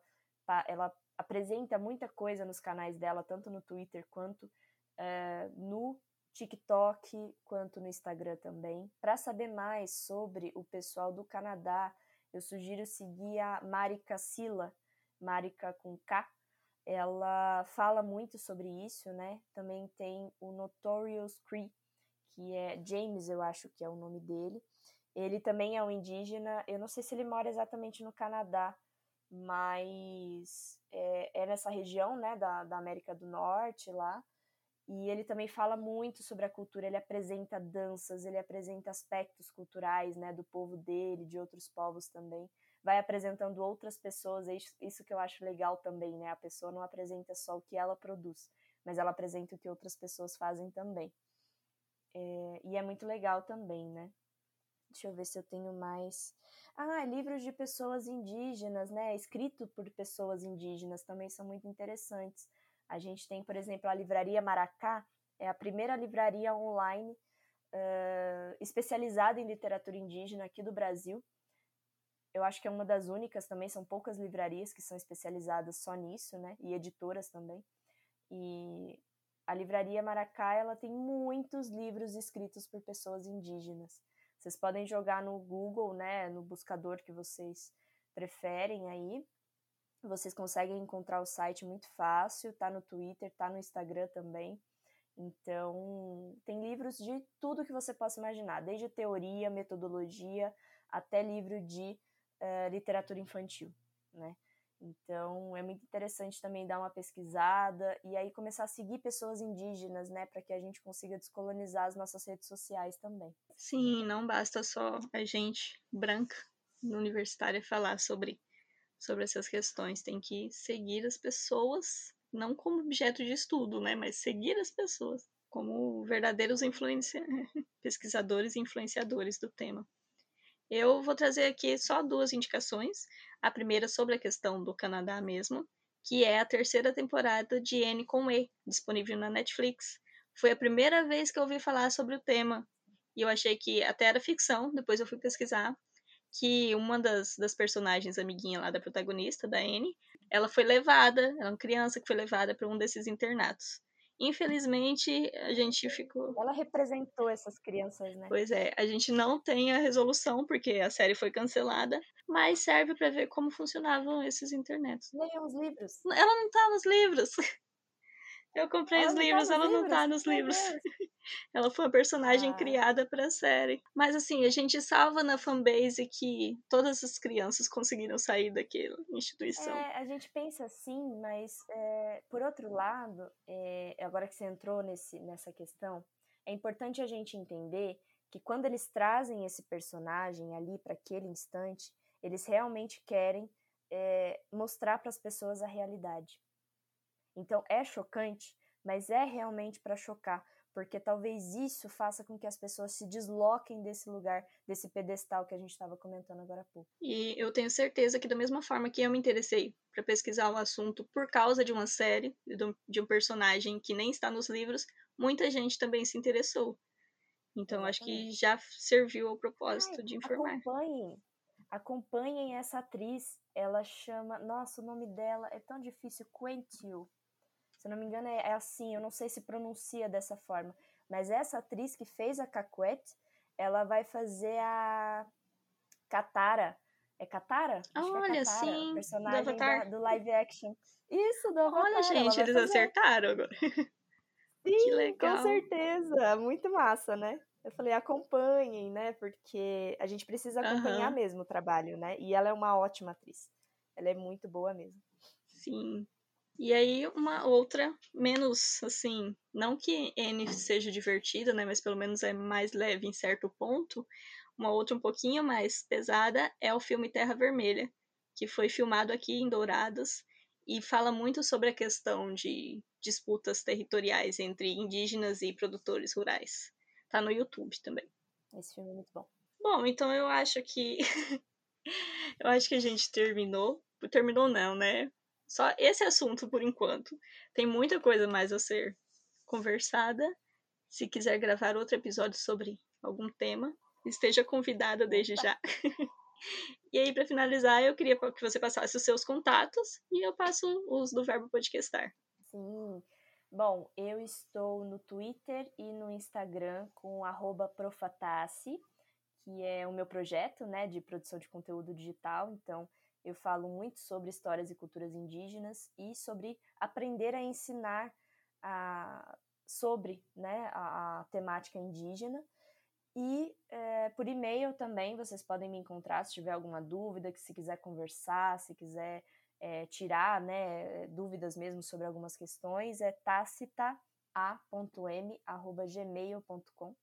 ela apresenta muita coisa nos canais dela, tanto no Twitter quanto é, no TikTok quanto no Instagram também. Para saber mais sobre o pessoal do Canadá, eu sugiro seguir a Marika Silla, Marika com K. Ela fala muito sobre isso, né? Também tem o Notorious Cree, que é James, eu acho que é o nome dele. Ele também é um indígena, eu não sei se ele mora exatamente no Canadá, mas é, é nessa região, né, da, da América do Norte lá. E ele também fala muito sobre a cultura, ele apresenta danças, ele apresenta aspectos culturais, né, do povo dele, de outros povos também. Vai apresentando outras pessoas, é isso que eu acho legal também, né? A pessoa não apresenta só o que ela produz, mas ela apresenta o que outras pessoas fazem também. É, e é muito legal também, né? Deixa eu ver se eu tenho mais. Ah, livros de pessoas indígenas, né? Escrito por pessoas indígenas também são muito interessantes. A gente tem, por exemplo, a Livraria Maracá, é a primeira livraria online uh, especializada em literatura indígena aqui do Brasil. Eu acho que é uma das únicas também, são poucas livrarias que são especializadas só nisso, né? E editoras também. E a Livraria Maracá, ela tem muitos livros escritos por pessoas indígenas. Vocês podem jogar no Google, né, no buscador que vocês preferem aí, vocês conseguem encontrar o site muito fácil, tá no Twitter, tá no Instagram também. Então, tem livros de tudo que você possa imaginar, desde teoria, metodologia, até livro de uh, literatura infantil, né? Então, é muito interessante também dar uma pesquisada e aí começar a seguir pessoas indígenas, né, para que a gente consiga descolonizar as nossas redes sociais também. Sim, não basta só a gente branca universitária falar sobre sobre essas questões. Tem que seguir as pessoas, não como objeto de estudo, né? Mas seguir as pessoas como verdadeiros <laughs> pesquisadores e influenciadores do tema. Eu vou trazer aqui só duas indicações. A primeira sobre a questão do Canadá mesmo, que é a terceira temporada de N com E, disponível na Netflix. Foi a primeira vez que eu ouvi falar sobre o tema. E eu achei que até era ficção, depois eu fui pesquisar que uma das, das personagens, amiguinha lá da protagonista, da Anne, ela foi levada, ela é uma criança que foi levada para um desses internatos. Infelizmente, a gente ficou. Ela representou essas crianças, né? Pois é, a gente não tem a resolução, porque a série foi cancelada, mas serve para ver como funcionavam esses internatos. Leiam os livros. Ela não tá nos livros. <laughs> Eu comprei ela os tá livros, tá ela livros? não tá nos livros. ela foi uma personagem ah. criada pra série. Mas assim, a gente salva na fanbase que todas as crianças conseguiram sair daquela instituição. É, a gente pensa assim, mas é, por outro lado, é, agora que você entrou nesse, nessa questão, é importante a gente entender que quando eles trazem esse personagem ali para aquele instante, eles realmente querem é, mostrar para as pessoas a realidade. Então é chocante, mas é realmente para chocar, porque talvez isso faça com que as pessoas se desloquem desse lugar, desse pedestal que a gente estava comentando agora há pouco. E eu tenho certeza que, da mesma forma que eu me interessei para pesquisar o assunto por causa de uma série, de um personagem que nem está nos livros, muita gente também se interessou. Então, acho que já serviu ao propósito Ai, de informar. Acompanhem, acompanhem essa atriz. Ela chama. Nossa, o nome dela é tão difícil. Quentil. Se não me engano, é, é, assim, eu não sei se pronuncia dessa forma. Mas essa atriz que fez a Cacuete, ela vai fazer a Katara. É Katara? Acho Olha, é Katara, sim. Personagem do, da, do, live action. Isso, do Avatar. Olha, gente, eles fazer. acertaram agora. <laughs> Sim, com certeza. Muito massa, né? Eu falei, acompanhem, né? Porque a gente precisa acompanhar uhum. mesmo o trabalho, né? E ela é uma ótima atriz. ela é muito boa mesmo. Sim. E aí, uma outra, menos assim, não que N seja divertida, né? Mas pelo menos é mais leve em certo ponto. Uma outra um pouquinho mais pesada é o filme Terra Vermelha, que foi filmado aqui em Dourados e fala muito sobre a questão de disputas territoriais entre indígenas e produtores rurais. Tá no YouTube também. Esse filme é muito bom. Bom, então eu acho que <laughs> eu acho que a gente terminou. Terminou não, né? Só esse assunto por enquanto. Tem muita coisa mais a ser conversada. Se quiser gravar outro episódio sobre algum tema, esteja convidada desde já. <laughs> e aí, para finalizar, eu queria que você passasse os seus contatos e eu passo os do Verbo Podcastar. Sim. Bom, eu estou no Twitter e no Instagram com profatasse, que é o meu projeto né, de produção de conteúdo digital. Então, eu falo muito sobre histórias e culturas indígenas e sobre aprender a ensinar a, sobre né, a, a temática indígena. E é, por e-mail também vocês podem me encontrar se tiver alguma dúvida, que se quiser conversar, se quiser é, tirar né, dúvidas mesmo sobre algumas questões, é tacita.a.m.gmail.com.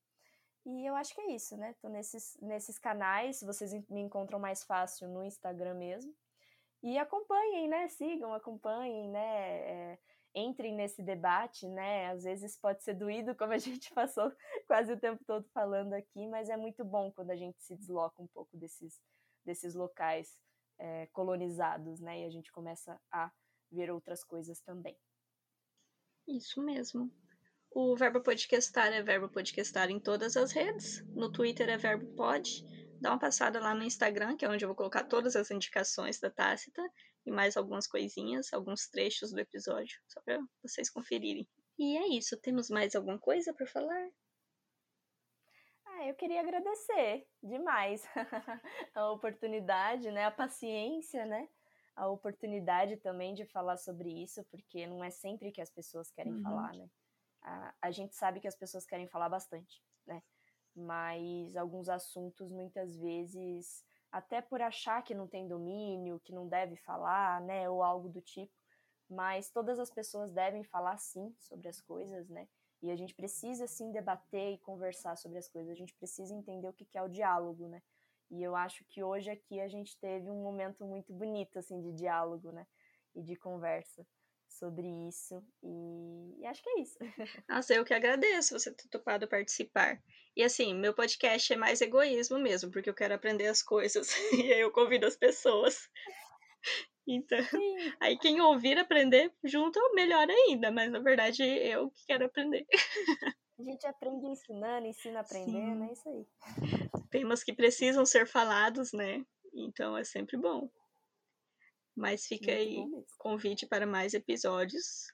E eu acho que é isso, né? Tô nesses, nesses canais, vocês me encontram mais fácil no Instagram mesmo. E acompanhem, né? Sigam, acompanhem, né? É, entrem nesse debate, né? Às vezes pode ser doído, como a <laughs> gente passou quase o tempo todo falando aqui, mas é muito bom quando a gente se desloca um pouco desses, desses locais é, colonizados, né? E a gente começa a ver outras coisas também. Isso mesmo. O Verbo Podcastar é Verbo Podcastar em todas as redes. No Twitter é Verbo Pod. Dá uma passada lá no Instagram, que é onde eu vou colocar todas as indicações da Tácita e mais algumas coisinhas, alguns trechos do episódio, só para vocês conferirem. E é isso. Temos mais alguma coisa para falar? Ah, eu queria agradecer demais <laughs> a oportunidade, né, a paciência, né, a oportunidade também de falar sobre isso, porque não é sempre que as pessoas querem uhum. falar, né? A, a gente sabe que as pessoas querem falar bastante, né? Mas alguns assuntos muitas vezes, até por achar que não tem domínio, que não deve falar, né, ou algo do tipo, mas todas as pessoas devem falar sim sobre as coisas, né? E a gente precisa sim debater e conversar sobre as coisas. A gente precisa entender o que é o diálogo, né? E eu acho que hoje aqui a gente teve um momento muito bonito assim de diálogo, né? E de conversa sobre isso. E, e, acho que é isso. <laughs> Nossa, eu que agradeço você ter topado participar. E assim, meu podcast é mais egoísmo mesmo, porque eu quero aprender as coisas <laughs> e aí eu convido as pessoas. <laughs> Então, Sim. aí quem ouvir aprender junto, melhor ainda, mas na verdade eu que quero aprender. A gente aprende ensinando, ensina aprendendo, Sim. é isso aí. Temas que precisam ser falados, né? Então é sempre bom. Mas fica Muito aí convite para mais episódios,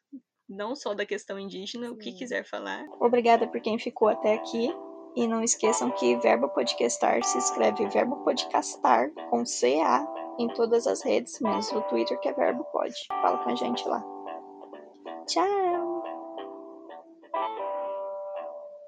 não só da questão indígena, Sim. o que quiser falar. Obrigada por quem ficou até aqui. E não esqueçam que verbo podcastar se escreve verbo podcastar com CA em todas as redes, menos no Twitter que é verbo pod. Fala com a gente lá. Tchau!